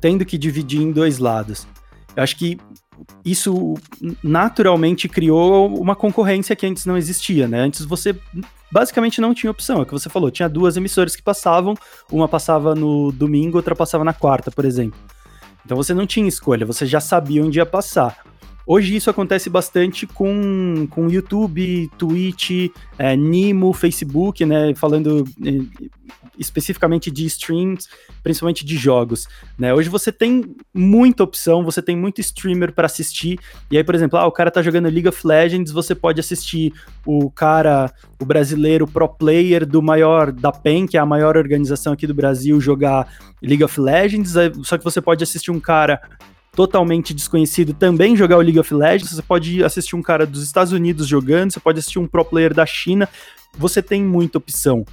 S3: tendo que dividir em dois lados. Eu acho que isso naturalmente criou uma concorrência que antes não existia, né? Antes você basicamente não tinha opção, é o que você falou, tinha duas emissoras que passavam, uma passava no domingo, outra passava na quarta, por exemplo. Então você não tinha escolha, você já sabia onde ia passar. Hoje isso acontece bastante com, com YouTube, Twitch, é, Nimo, Facebook, né? Falando é, especificamente de streams, principalmente de jogos, né? Hoje você tem muita opção, você tem muito streamer para assistir. E aí, por exemplo, ah, o cara tá jogando League of Legends, você pode assistir o cara, o brasileiro pro player do maior da PEN, que é a maior organização aqui do Brasil, jogar League of Legends, só que você pode assistir um cara totalmente desconhecido também jogar o League of Legends. Você pode assistir um cara dos Estados Unidos jogando, você pode assistir um pro player da China. Você tem muita opção.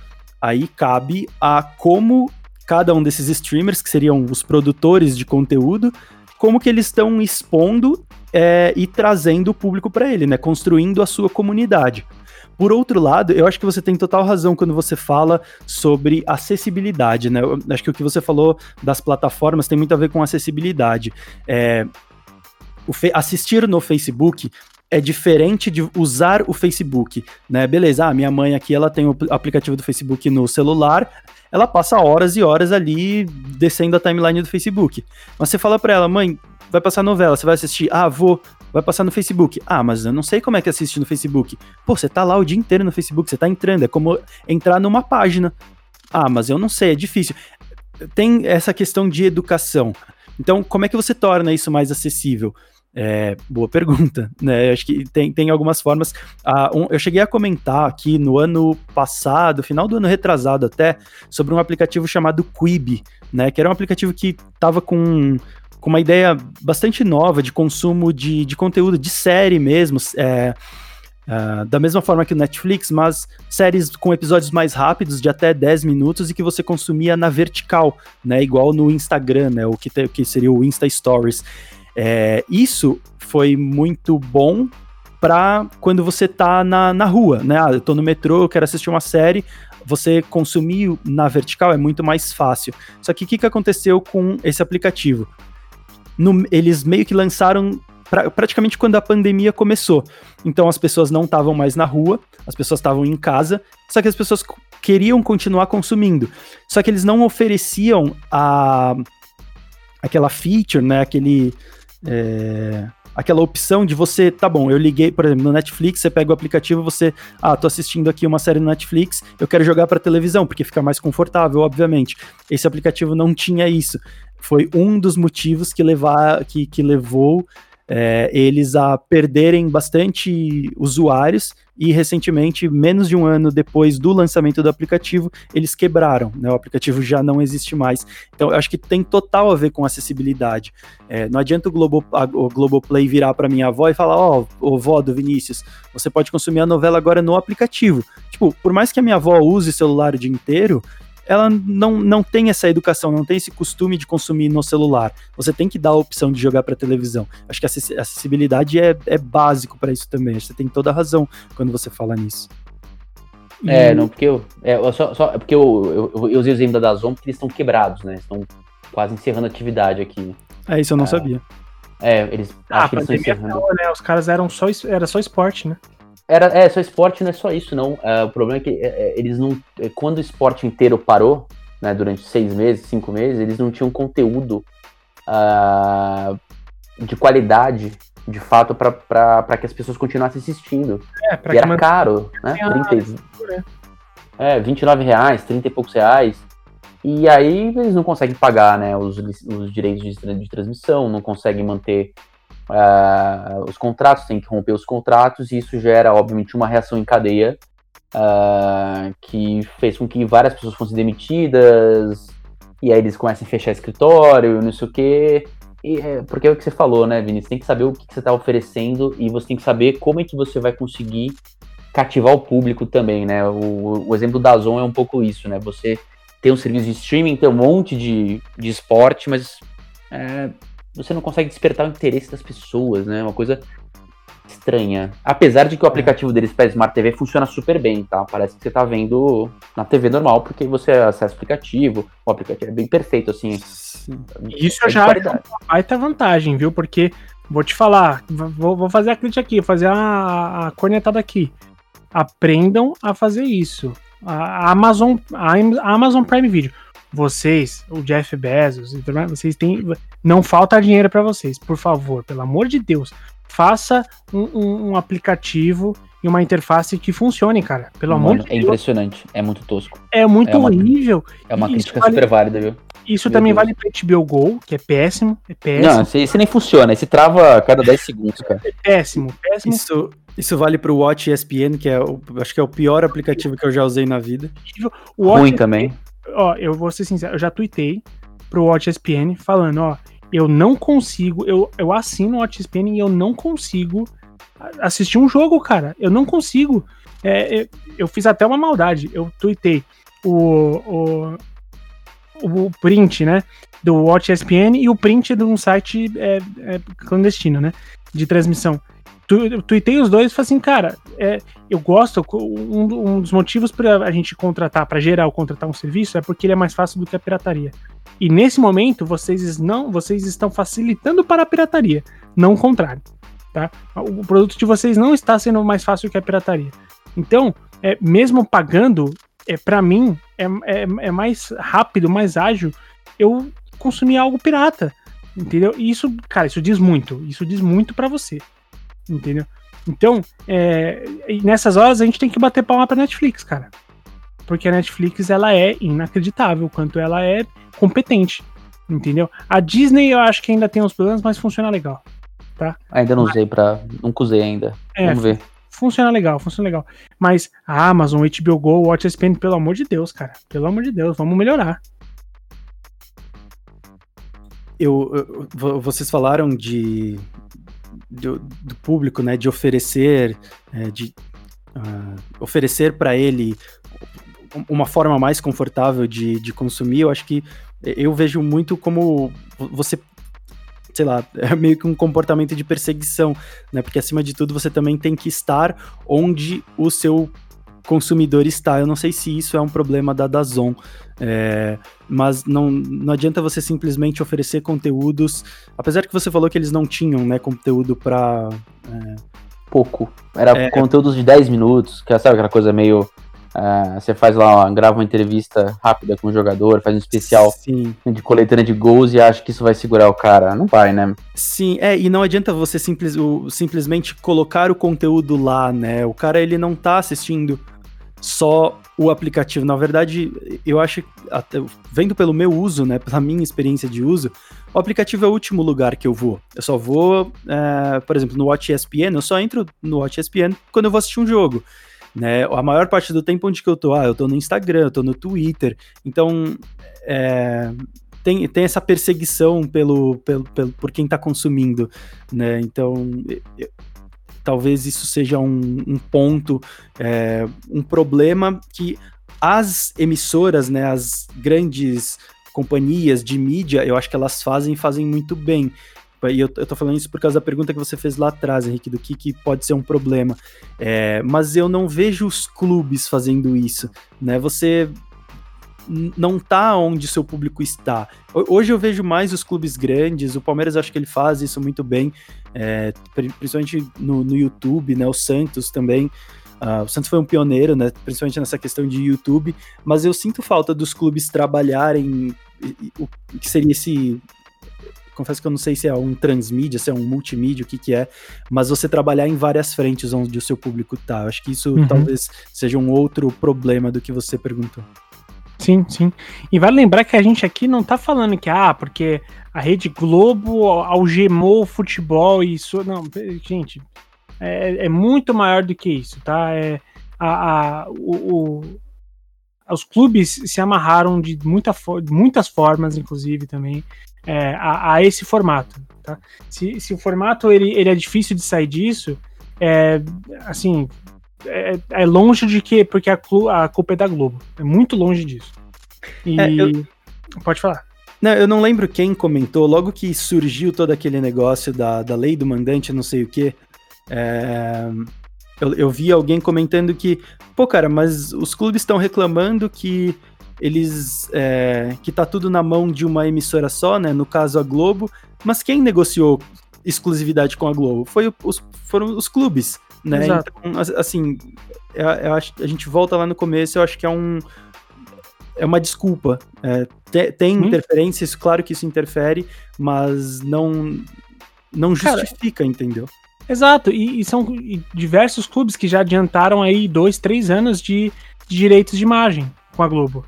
S3: Aí cabe a como cada um desses streamers, que seriam os produtores de conteúdo, como que eles estão expondo é, e trazendo o público para ele, né? Construindo a sua comunidade. Por outro lado, eu acho que você tem total razão quando você fala sobre acessibilidade, né? Eu acho que o que você falou das plataformas tem muito a ver com acessibilidade. É, assistir no Facebook é diferente de usar o Facebook, né? Beleza, ah, minha mãe aqui, ela tem o aplicativo do Facebook no celular, ela passa horas e horas ali descendo a timeline do Facebook. Mas você fala para ela, mãe, vai passar novela, você vai assistir? Ah, vou vai passar no Facebook. Ah, mas eu não sei como é que assiste no Facebook. Pô, você tá lá o dia inteiro no Facebook, você tá entrando, é como entrar numa página. Ah, mas eu não sei, é difícil. Tem essa questão de educação. Então, como é que você torna isso mais acessível? É, boa pergunta, né? Acho que tem, tem algumas formas. Ah, um, eu cheguei a comentar aqui no ano passado, final do ano retrasado até, sobre um aplicativo chamado Quibi, né? Que era um aplicativo que estava com, com uma ideia bastante nova de consumo de, de conteúdo, de série mesmo. É, Uh, da mesma forma que o Netflix, mas séries com episódios mais rápidos, de até 10 minutos, e que você consumia na vertical, né? Igual no Instagram, né? O que, te, que seria o Insta Stories. É, isso foi muito bom para quando você tá na, na rua, né? Ah, eu tô no metrô, eu quero assistir uma série, você consumir na vertical é muito mais fácil. Só que o que, que aconteceu com esse aplicativo? No, eles meio que lançaram pra, praticamente quando a pandemia começou. Então as pessoas não estavam mais na rua, as pessoas estavam em casa, só que as pessoas queriam continuar consumindo. Só que eles não ofereciam a aquela feature, né, aquele é, aquela opção de você, tá bom, eu liguei, por exemplo, no Netflix, você pega o aplicativo, você, ah, tô assistindo aqui uma série no Netflix, eu quero jogar para televisão, porque fica mais confortável, obviamente. Esse aplicativo não tinha isso. Foi um dos motivos que, levar, que, que levou é, eles a perderem bastante usuários e recentemente, menos de um ano depois do lançamento do aplicativo, eles quebraram, né? O aplicativo já não existe mais. Então, eu acho que tem total a ver com acessibilidade. É, não adianta o, Globo, a, o Globoplay virar para minha avó e falar: Ó, oh, vó do Vinícius, você pode consumir a novela agora no aplicativo. Tipo, por mais que a minha avó use celular o dia inteiro, ela não, não tem essa educação, não tem esse costume de consumir no celular. Você tem que dar a opção de jogar para televisão. Acho que a acessibilidade é, é básico para isso também. Você tem toda a razão quando você fala nisso.
S2: É, não, porque eu. É, eu só, só, é porque eu, eu, eu usei o exemplo da Dazon porque eles estão quebrados, né? Estão quase encerrando a atividade aqui.
S3: É, isso eu não é, sabia.
S2: É, eles.
S1: Ah, acho que eles estão encerrando. Não, né? Os caras eram só, era só esporte, né?
S2: Era, é, só esporte não é só isso, não. É, o problema é que é, é eles não. Quando o esporte inteiro parou, né, durante seis meses, cinco meses, eles não tinham conteúdo uh, de qualidade, de fato, para que as pessoas continuassem assistindo. É, e era caro, né? 30, é, 29 reais, 30 e poucos reais. E aí eles não conseguem pagar né, os, os direitos de, de transmissão, não conseguem manter uh, os contratos, tem que romper os contratos, e isso gera, obviamente, uma reação em cadeia uh, que fez com que várias pessoas fossem demitidas, e aí eles começam a fechar escritório, não sei o quê. E, é, porque é o que você falou, né, Vinícius? Tem que saber o que, que você está oferecendo e você tem que saber como é que você vai conseguir cativar o público também, né? O, o exemplo da Zon é um pouco isso, né? Você tem um serviço de streaming, tem um monte de, de esporte, mas é, você não consegue despertar o interesse das pessoas, né? Uma coisa estranha. Apesar de que o é. aplicativo deles para Smart TV funciona super bem, tá? Parece que você tá vendo na TV normal, porque você acessa o aplicativo, o aplicativo é bem perfeito, assim.
S1: Isso é eu já acho uma baita vantagem, viu? Porque, vou te falar, vou, vou fazer a crítica aqui, fazer a, a cornetada aqui. Aprendam a fazer isso. A Amazon, a Amazon Prime Video vocês, o Jeff Bezos, vocês têm. Não falta dinheiro para vocês, por favor, pelo amor de Deus. Faça um, um, um aplicativo e uma interface que funcione, cara. Pelo Mano, amor de
S2: é Deus. É impressionante, é muito tosco.
S1: É muito é uma, horrível.
S2: É uma crítica vale, super válida, viu?
S1: Isso Meu também Deus. vale pra HBO Go, que é péssimo. É péssimo.
S2: Não, esse, esse nem funciona, esse trava a cada 10 segundos, cara. É
S1: péssimo, péssimo.
S3: Isso, isso vale pro Watch ESPN, que é o, acho que é o pior aplicativo que eu já usei na vida.
S2: O Watch Ruim também
S1: ó, eu vou ser sincero, eu já tuitei pro Watch ESPN falando, ó, eu não consigo, eu, eu assino o Watch ESPN e eu não consigo assistir um jogo, cara. Eu não consigo. É, eu, eu, fiz até uma maldade. Eu tuitei o, o, o print, né? Do Watch ESPN e o print de um site é, é, clandestino, né? De transmissão tu, tuitei os dois e falei assim, cara, é, eu gosto, um, um dos motivos para a gente contratar, para geral contratar um serviço, é porque ele é mais fácil do que a pirataria. E nesse momento, vocês não, vocês estão facilitando para a pirataria, não o contrário. Tá? O produto de vocês não está sendo mais fácil que a pirataria. Então, é, mesmo pagando, é, para mim, é, é, é mais rápido, mais ágil eu consumir algo pirata. Entendeu? E isso, cara, isso diz muito. Isso diz muito para você. Entendeu? Então, é, nessas horas a gente tem que bater palma pra Netflix, cara. Porque a Netflix, ela é inacreditável, quanto ela é competente, entendeu? A Disney eu acho que ainda tem uns problemas, mas funciona legal, tá?
S2: Ainda não usei pra... Nunca usei ainda.
S1: É,
S2: Vamos ver.
S1: Funciona legal, funciona legal. Mas a Amazon, HBO Go, o Watch ESPN, pelo amor de Deus, cara. Pelo amor de Deus, vamos melhorar.
S3: Eu, eu, vocês falaram de do, do, público, né, de oferecer, é, de uh, oferecer para ele uma forma mais confortável de, de consumir. Eu acho que eu vejo muito como você sei lá, é meio que um comportamento de perseguição, né? Porque acima de tudo você também tem que estar onde o seu consumidor está. Eu não sei se isso é um problema da Dazon, é, mas não, não adianta você simplesmente oferecer conteúdos, apesar que você falou que eles não tinham, né, conteúdo para
S2: é... pouco. Era é, conteúdos de 10 minutos, que é, sabe aquela coisa meio Uh, você faz lá, grava uma entrevista rápida com o jogador, faz um especial
S3: Sim.
S2: de coletânea de gols e acha que isso vai segurar o cara. Não vai, né?
S3: Sim, é, e não adianta você simples, o, simplesmente colocar o conteúdo lá, né? O cara ele não tá assistindo só o aplicativo. Na verdade, eu acho, até, vendo pelo meu uso, né, pela minha experiência de uso, o aplicativo é o último lugar que eu vou. Eu só vou, é, por exemplo, no Watch ESPN, eu só entro no Watch ESPN quando eu vou assistir um jogo. Né? A maior parte do tempo onde que eu tô, ah, eu tô no Instagram, eu tô no Twitter. Então, é, tem, tem essa perseguição pelo, pelo, pelo, por quem tá consumindo, né? Então, eu, talvez isso seja um, um ponto, é, um problema que as emissoras, né, as grandes companhias de mídia, eu acho que elas fazem fazem muito bem. E eu, eu tô falando isso por causa da pergunta que você fez lá atrás, Henrique, do que, que pode ser um problema. É, mas eu não vejo os clubes fazendo isso, né? Você não tá onde seu público está. Hoje eu vejo mais os clubes grandes, o Palmeiras acho que ele faz isso muito bem, é, principalmente no, no, YouTube, né? O Santos também. Uh, o Santos foi um pioneiro, né? Principalmente nessa questão de YouTube, mas eu sinto falta dos clubes trabalharem o que seria esse confesso que eu não sei se é um transmídia, se é um multimídia, o que que é, mas você trabalhar em várias frentes onde o seu público tá. Eu acho que isso uhum. talvez seja um outro problema do que você perguntou.
S1: Sim, sim. E vale lembrar que a gente aqui não tá falando que, ah, porque a Rede Globo algemou o futebol e isso. Não, gente, é, é muito maior do que isso, tá? É, a, a, o, o, os clubes se amarraram de muita, muitas formas, inclusive, também, é, a, a, esse formato. Tá? Se, se o formato ele, ele é difícil de sair disso, é, assim, é, é longe de que, porque a, a culpa é da Globo. É muito longe disso. E. É, eu... Pode falar.
S3: Não, eu não lembro quem comentou, logo que surgiu todo aquele negócio da, da lei do mandante, não sei o quê. É, eu, eu vi alguém comentando que, pô, cara, mas os clubes estão reclamando que eles é, que tá tudo na mão de uma emissora só, né? No caso a Globo, mas quem negociou exclusividade com a Globo foi os, foram os clubes, né? Exato. Então, assim, eu, eu acho, a gente volta lá no começo, eu acho que é um é uma desculpa. É, te, tem hum? interferências, claro que isso interfere, mas não não justifica, Cara, entendeu?
S1: Exato, e, e são diversos clubes que já adiantaram aí dois, três anos de, de direitos de imagem com a Globo.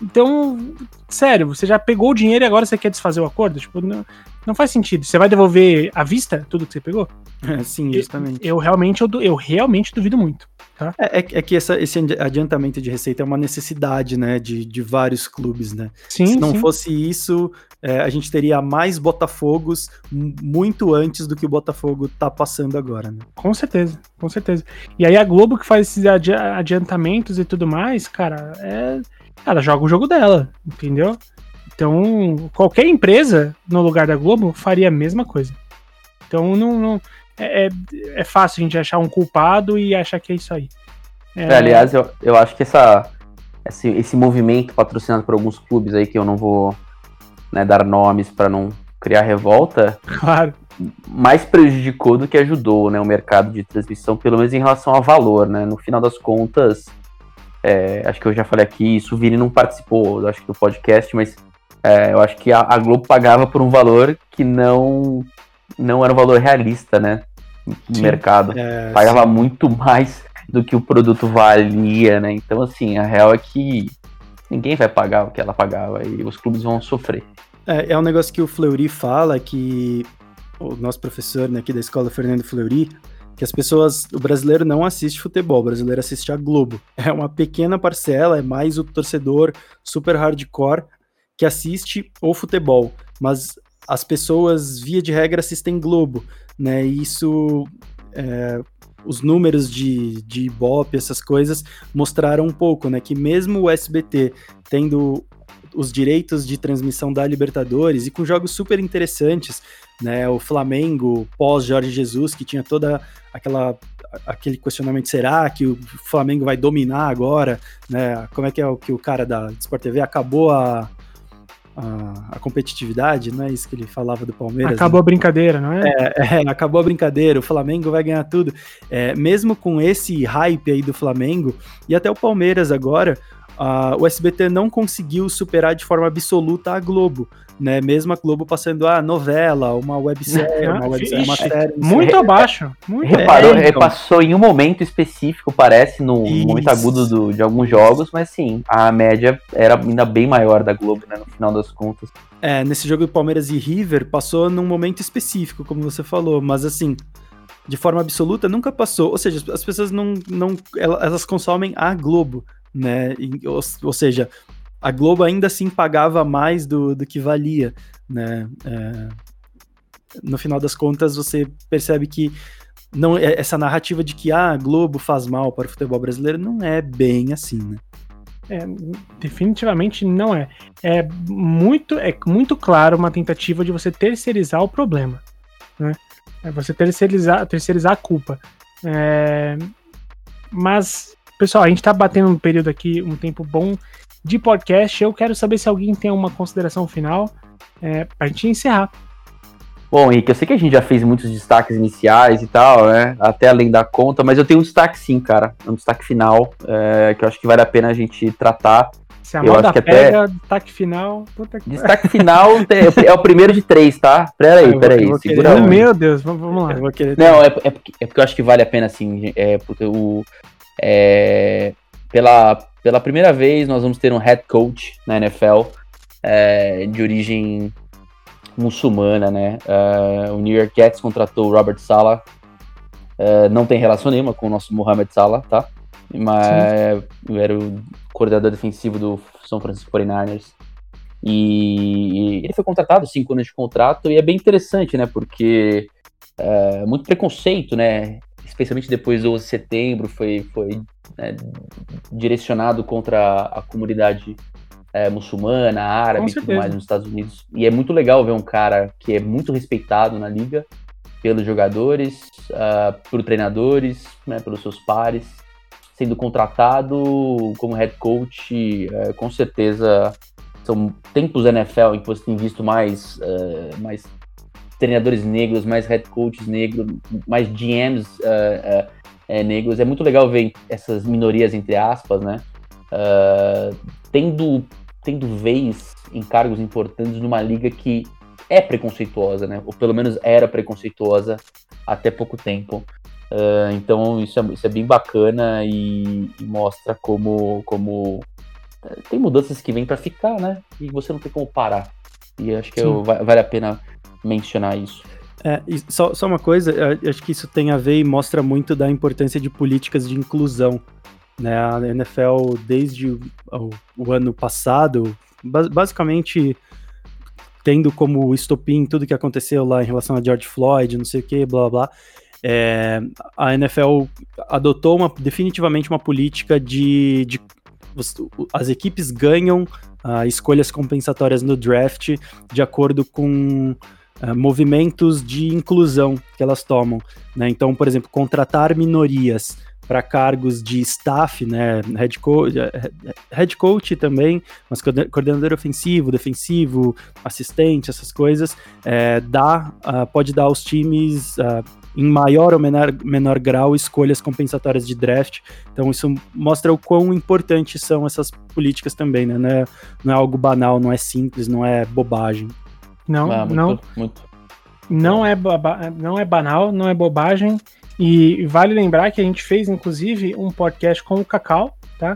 S1: Então, sério, você já pegou o dinheiro e agora você quer desfazer o acordo? Tipo, não, não faz sentido. Você vai devolver à vista tudo que você pegou?
S3: É, sim, justamente.
S1: Eu, eu realmente, eu, eu realmente duvido muito. Tá?
S3: É, é, é, que essa, esse adiantamento de receita é uma necessidade, né, de, de vários clubes, né?
S1: Sim,
S3: Se não
S1: sim.
S3: fosse isso, é, a gente teria mais Botafogos muito antes do que o Botafogo tá passando agora, né?
S1: Com certeza, com certeza. E aí a Globo que faz esses adi adiantamentos e tudo mais, cara, é... ela joga o jogo dela, entendeu? Então, qualquer empresa no lugar da Globo faria a mesma coisa. Então, não, não é, é, é, fácil a gente achar um culpado e achar que é isso aí.
S2: É... é aliás, eu, eu acho que essa, esse, esse movimento patrocinado por alguns clubes aí, que eu não vou né, dar nomes para não criar revolta,
S1: claro.
S2: mais prejudicou do que ajudou né, o mercado de transmissão, pelo menos em relação a valor. Né? No final das contas, é, acho que eu já falei aqui, isso o Vini não participou, acho que do podcast, mas é, eu acho que a, a Globo pagava por um valor que não não era um valor realista, né? no
S1: Sim.
S2: mercado.
S3: É,
S2: Pagava muito mais do que o produto valia, né? Então, assim, a real é que ninguém vai pagar o que ela pagava e os clubes vão sofrer.
S3: É, é um negócio que o Fleury fala, que o nosso professor né, aqui da escola, Fernando Fleury, que as pessoas, o brasileiro não assiste futebol, o brasileiro assiste a Globo. É uma pequena parcela, é mais o torcedor super hardcore que assiste o futebol, mas as pessoas, via de regra, assistem Globo, né? E isso, é, os números de, de Ibope, essas coisas, mostraram um pouco, né? Que mesmo o SBT tendo os direitos de transmissão da Libertadores e com jogos super interessantes, né? O Flamengo pós Jorge Jesus que tinha toda aquela aquele questionamento será que o Flamengo vai dominar agora, né? Como é que é o que o cara da Sport TV acabou a a, a competitividade, não é isso que ele falava do Palmeiras?
S1: Acabou a brincadeira, não é?
S3: É, é, acabou a brincadeira, o Flamengo vai ganhar tudo. É, mesmo com esse hype aí do Flamengo, e até o Palmeiras agora, uh, o SBT não conseguiu superar de forma absoluta a Globo. Né, mesmo a Globo passando a novela, uma websérie, uma, websérie, uma série.
S1: Muito abaixo. Muito
S2: Reparou,
S3: É, então.
S2: repassou em um momento específico, parece, no
S3: Isso.
S2: momento agudo do- de alguns jogos, mas sim, a média era ainda bem maior da Globo, né, no final das contas.
S3: É, nesse jogo do Palmeiras e River, passou num momento específico, como você falou, mas assim, de forma absoluta, nunca passou. Ou seja, as pessoas não. não ela- elas consomem a Globo, né? E, ou, ou seja, a Globo ainda assim pagava mais do, do que valia, né? É, no final das contas, você percebe que não é- essa narrativa de que ah, a Globo faz mal para o futebol brasileiro não é bem assim, né?
S1: É, definitivamente não é. É muito, é muito claro uma tentativa de você terceirizar o problema. Né? É você terceirizar, terceirizar a culpa. É, mas, pessoal, a gente tá batendo um período aqui, um tempo bom de podcast. Eu quero saber se alguém tem uma consideração final é, pra gente encerrar.
S2: Bom, Henrique, eu sei que a gente já fez muitos destaques iniciais e tal, né? Até além da conta, mas eu tenho um destaque sim, cara. Um destaque final, é, que eu acho que vale a pena a gente tratar.
S1: Se a
S2: Eu acho que até-
S1: pega, destaque final. Puta que
S2: Destaque final é, é o primeiro de três, tá? Pera
S3: Ah, eu
S2: aí,
S3: vou-
S2: aí,
S3: vou querer-
S2: segura.
S1: Meu Deus, vamos, vamos lá.
S3: Eu vou querer
S2: Não, é, é, porque, é porque eu acho que vale a pena, assim, é porque o. é, pela, pela primeira vez nós vamos ter um head coach na NFL é, de origem muçulmana, né? É, o New York Jets contratou o Robert Sala. É, não tem relação nenhuma com o nosso Mohamed Salah, tá? Mas era o coordenador defensivo do São Francisco 49ers. E ele foi contratado, cinco anos de contrato, e é bem interessante, né? Porque é, muito preconceito, né? Especialmente depois do 11 de setembro, foi, foi né, direcionado contra a comunidade é, muçulmana, árabe e tudo mais nos Estados Unidos. E é muito legal ver um cara que é muito respeitado na liga pelos jogadores, ah, por treinadores, né, pelos seus pares, sendo contratado como head coach, eh, com certeza são tempos NFL em que você tem visto mais, eh, mais treinadores negros, mais head coaches negros, mais GMs eh, eh, eh, negros. É muito legal ver essas minorias, entre aspas, né? ah, tendo, tendo vez em cargos importantes numa liga que é preconceituosa, né? Ou pelo menos era preconceituosa até pouco tempo. Ah, então isso é, isso é bem bacana e, e mostra como, como tem mudanças que vêm para ficar, né? E você não tem como parar. E acho que eu- va- vale a pena mencionar isso.
S3: É, só, só uma coisa, acho que isso tem a ver e mostra muito da importância de políticas de inclusão. Né? A NFL, desde o, o- ano passado, ba- basicamente tendo como estopim tudo que aconteceu lá em relação a George Floyd, não sei o que, blá blá é, a NFL adotou uma, definitivamente uma política de, de as equipes ganham ah, escolhas compensatórias no draft de acordo com ah, movimentos de inclusão que elas tomam. né? Então, por exemplo, contratar minorias para cargos de staff, né, head coach, head coach também, mas coorden- coordenador ofensivo, defensivo, assistente, essas coisas, é, dá, ah, pode dar aos times ah, em maior ou menor, menor grau escolhas compensatórias de draft. Então isso mostra o quão importantes são essas políticas também, né? Não é, não é algo banal, não é simples, não é bobagem.
S1: Não,
S2: Ah, muito,
S1: não.
S2: muito.
S1: Não é, baba- não é banal, não é bobagem. E vale lembrar que a gente fez, inclusive, um podcast com o Cacau, tá?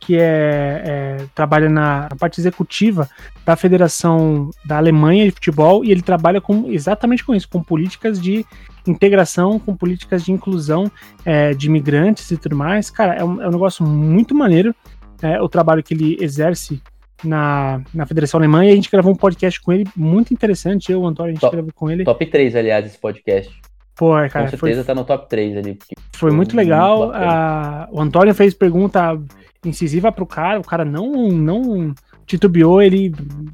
S1: Que é, é- trabalha na, na parte executiva da Federação da Alemanha de Futebol e ele trabalha com exatamente com isso, com políticas de integração, com políticas de inclusão é, de imigrantes e tudo mais. Cara, é um, é um negócio muito maneiro é, o trabalho que ele exerce na, na Federação Alemã e a gente gravou um podcast com ele muito interessante. Eu, o Antônio, a gente
S2: Top.
S1: gravou com ele.
S2: Top 3, aliás, esse podcast.
S1: Pô,
S2: Com
S1: cara, foi,
S2: certeza tá no top 3 ali.
S1: foi muito
S2: muito
S1: legal. A- o Antônio fez pergunta incisiva pro cara, o cara não, não titubeou, ele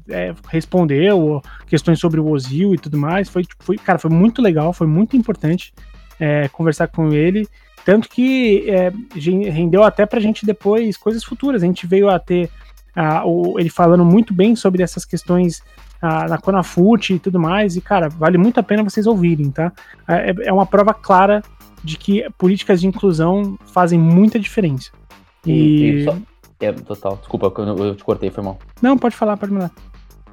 S1: é, respondeu questões sobre o Ozil e tudo mais. Foi, tipo, foi, cara, foi muito legal, foi muito importante é, conversar com ele. Tanto que é, rendeu até pra gente depois coisas futuras. A gente veio a ter ah, o- ele falando muito bem sobre essas questões ah, na Conafute e tudo mais. E, cara, vale muito a pena vocês ouvirem, tá? É, é uma prova clara de que políticas de inclusão fazem muita diferença.
S2: E,
S1: E.
S2: só- é, total. Desculpa, eu, eu te cortei, foi mal.
S1: Não, pode falar, pode mandar.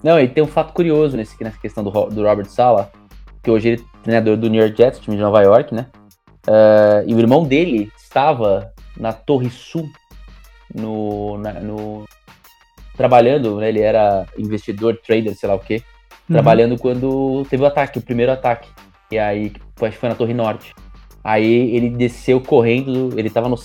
S2: Não, e tem um fato curioso nesse, nessa questão do, do Robert Sala, que hoje ele é treinador do New York Jets, time de Nova York, né? Ah, e o irmão dele estava na Torre Sul, no, na- no- trabalhando, né? Ele era investidor, trader, sei lá o quê,
S1: Uhum.
S2: trabalhando quando teve o ataque, o primeiro ataque. E aí, acho que foi na Torre Norte. Aí ele desceu correndo, ele tava no,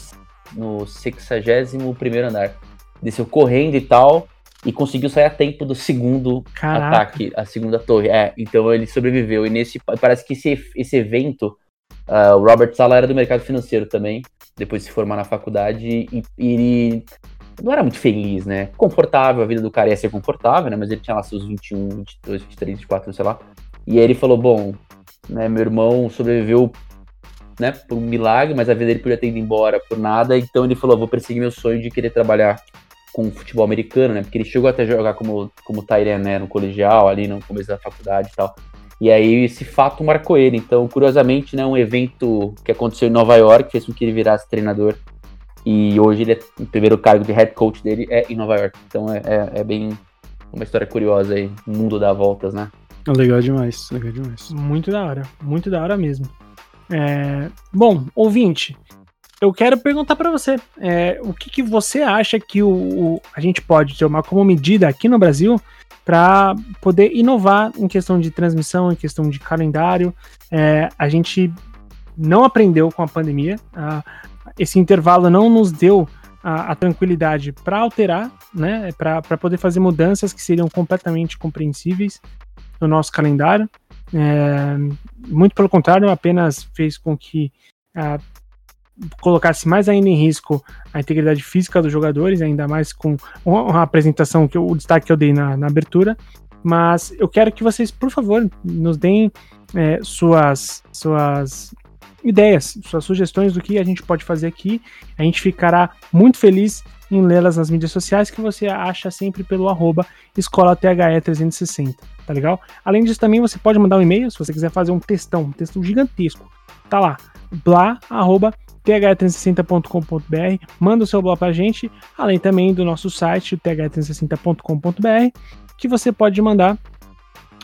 S2: no 61 andar. Desceu correndo e tal, e conseguiu sair a tempo do segundo
S1: Caraca.
S2: ataque, a segunda torre. É, então ele sobreviveu. E nesse parece que esse, esse evento, ah, o Robert Sala era do mercado financeiro também, depois de se formar na faculdade, e, e ele não era muito feliz, né? Confortável, a vida do cara ia ser confortável, né? Mas ele tinha lá seus 21, 22, 23, 24, sei lá. E aí ele falou, bom, né, meu irmão sobreviveu, né, por um milagre, mas a vida dele podia ter ido embora por nada, então ele falou, vou perseguir meu sonho de querer trabalhar com futebol americano, né? Porque ele chegou até jogar como, como Tyrene, né? No colegial, ali no começo da faculdade e tal. E aí esse fato marcou ele. Então, curiosamente, né? Um evento que aconteceu em Nova York fez com que ele virasse treinador. E hoje ele é o primeiro cargo de head coach dele é em Nova York. Então é, é, é bem uma história curiosa aí. O mundo dá voltas, né?
S3: Legal demais, legal demais.
S1: Muito da hora, muito da hora mesmo. É, bom, ouvinte, eu quero perguntar pra você, é, o que, que você acha que o, o- a gente pode tomar como medida aqui no Brasil para poder inovar em questão de transmissão, em questão de calendário? É, a gente não aprendeu com a pandemia, a- esse intervalo não nos deu a, a tranquilidade para alterar, né, para poder fazer mudanças que seriam completamente compreensíveis no nosso calendário. É, muito pelo contrário, apenas fez com que ah, colocasse mais ainda em risco a integridade física dos jogadores, ainda mais com uma apresentação que o destaque que eu dei na, na abertura. Mas eu quero que vocês, por favor, nos deem é, suas, suas ideias, suas sugestões do que a gente pode fazer aqui. A gente ficará muito feliz em lê-las nas mídias sociais que você acha sempre pelo arroba escolathe360, tá legal? Além disso, também você pode mandar um e-mail se você quiser fazer um textão, um texto gigantesco. Tá lá, blá, arroba, th360.com.br, manda o seu blog pra gente, além também do nosso site, th360.com.br, que você pode mandar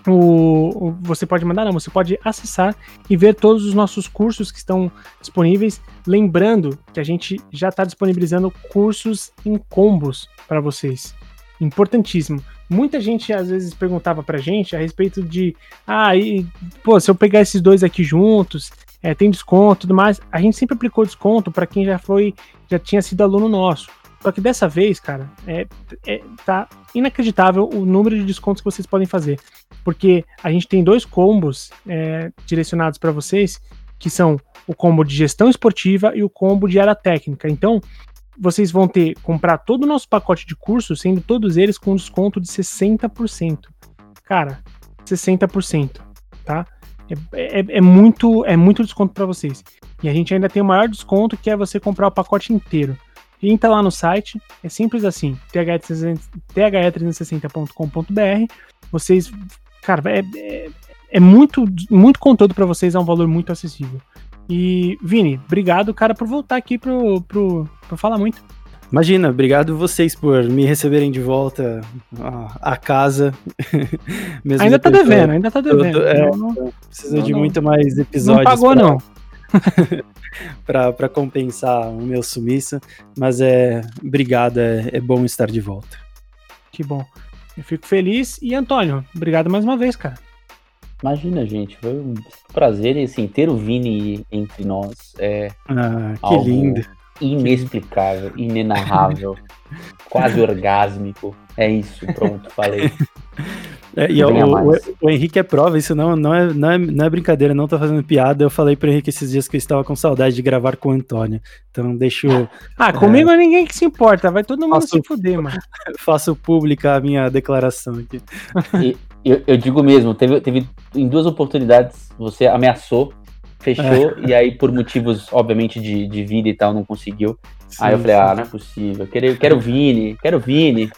S1: o, o- você pode mandar, não, você pode acessar e ver todos os nossos cursos que estão disponíveis. Lembrando que a gente já está disponibilizando cursos em combos para vocês. Importantíssimo. Muita gente às vezes perguntava pra gente a respeito de, ah, e, pô, se eu pegar esses dois aqui juntos, é, tem desconto tudo mais. A gente sempre aplicou desconto para quem já foi, já tinha sido aluno nosso. Só que dessa vez, cara, é, é- tá inacreditável o número de descontos que vocês podem fazer. Porque a gente tem dois combos é, direcionados para vocês, que são o combo de gestão esportiva e o combo de área técnica. Então, vocês vão ter comprar todo o nosso pacote de cursos, sendo todos eles com desconto de 60%. Cara, 60%, tá? É, é- é muito, é muito desconto para vocês. E a gente ainda tem o maior desconto, que é você comprar o pacote inteiro. Entra lá no site, é simples assim, th360.com.br. Vocês, cara, é, é, é muito, muito conteúdo para vocês, é um valor muito acessível. E, Vini, obrigado, cara, por voltar aqui pro, pro, pro Fala Muito.
S3: Imagina, obrigado vocês por me receberem de volta à, à casa.
S1: Ainda tá devendo, ainda tá devendo.
S3: Tô, é, não, não, de não. muito mais episódios.
S1: Não pagou, pra, não.
S3: para compensar o meu sumiço. Mas é. Obrigado, é, é bom estar de volta.
S1: Que bom. Eu fico feliz. E Antônio, obrigado mais uma vez, cara.
S2: Imagina, gente, foi um prazer assim, ter o Vini entre nós. É
S3: ah, que lindo.
S2: Inexplicável, inenarrável, quase orgásmico. É isso, pronto, falei.
S3: É, e o, o, o, Henrique é prova, isso não, não, é, não, é, não é brincadeira, não tô fazendo piada. Eu falei pro Henrique esses dias que eu estava com saudade de gravar com o Antônio. Então deixo.
S1: Ah, comigo é, ninguém que se importa, vai todo mundo faço, se fuder, mano.
S3: Faço pública a minha declaração aqui.
S2: E, eu, eu, digo mesmo, teve, teve em duas oportunidades você ameaçou, fechou, é. e aí por motivos, obviamente, de, de vida e tal, não conseguiu. Sim, aí eu falei, sim. ah, não é possível, quero, quero Vini, quero Vini.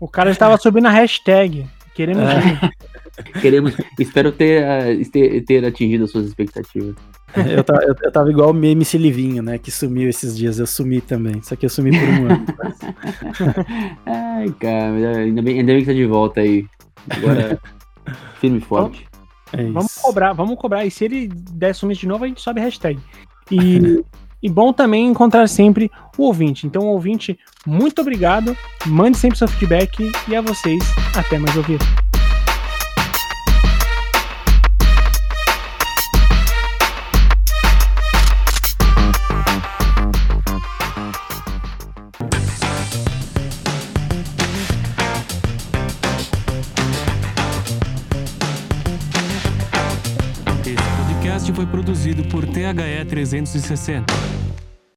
S1: O cara estava subindo a hashtag. Queremos.
S2: É. Queremos. Espero ter, uh, ter, ter, atingido as suas expectativas.
S3: Eu, tava, eu, eu tava igual o MC Livinho, né? Que sumiu esses dias. Eu sumi também. Só que eu sumi por um ano.
S2: Ai, cara, ainda bem, ainda bem que tá de volta aí. Agora, firme e forte.
S1: É vamos cobrar, vamos cobrar. E se ele der sumir de novo, a gente sobe a hashtag. E E bom também encontrar sempre o ouvinte. Então, ouvinte, muito obrigado. Mande sempre seu feedback e a vocês, até mais ouvir.
S4: THE 360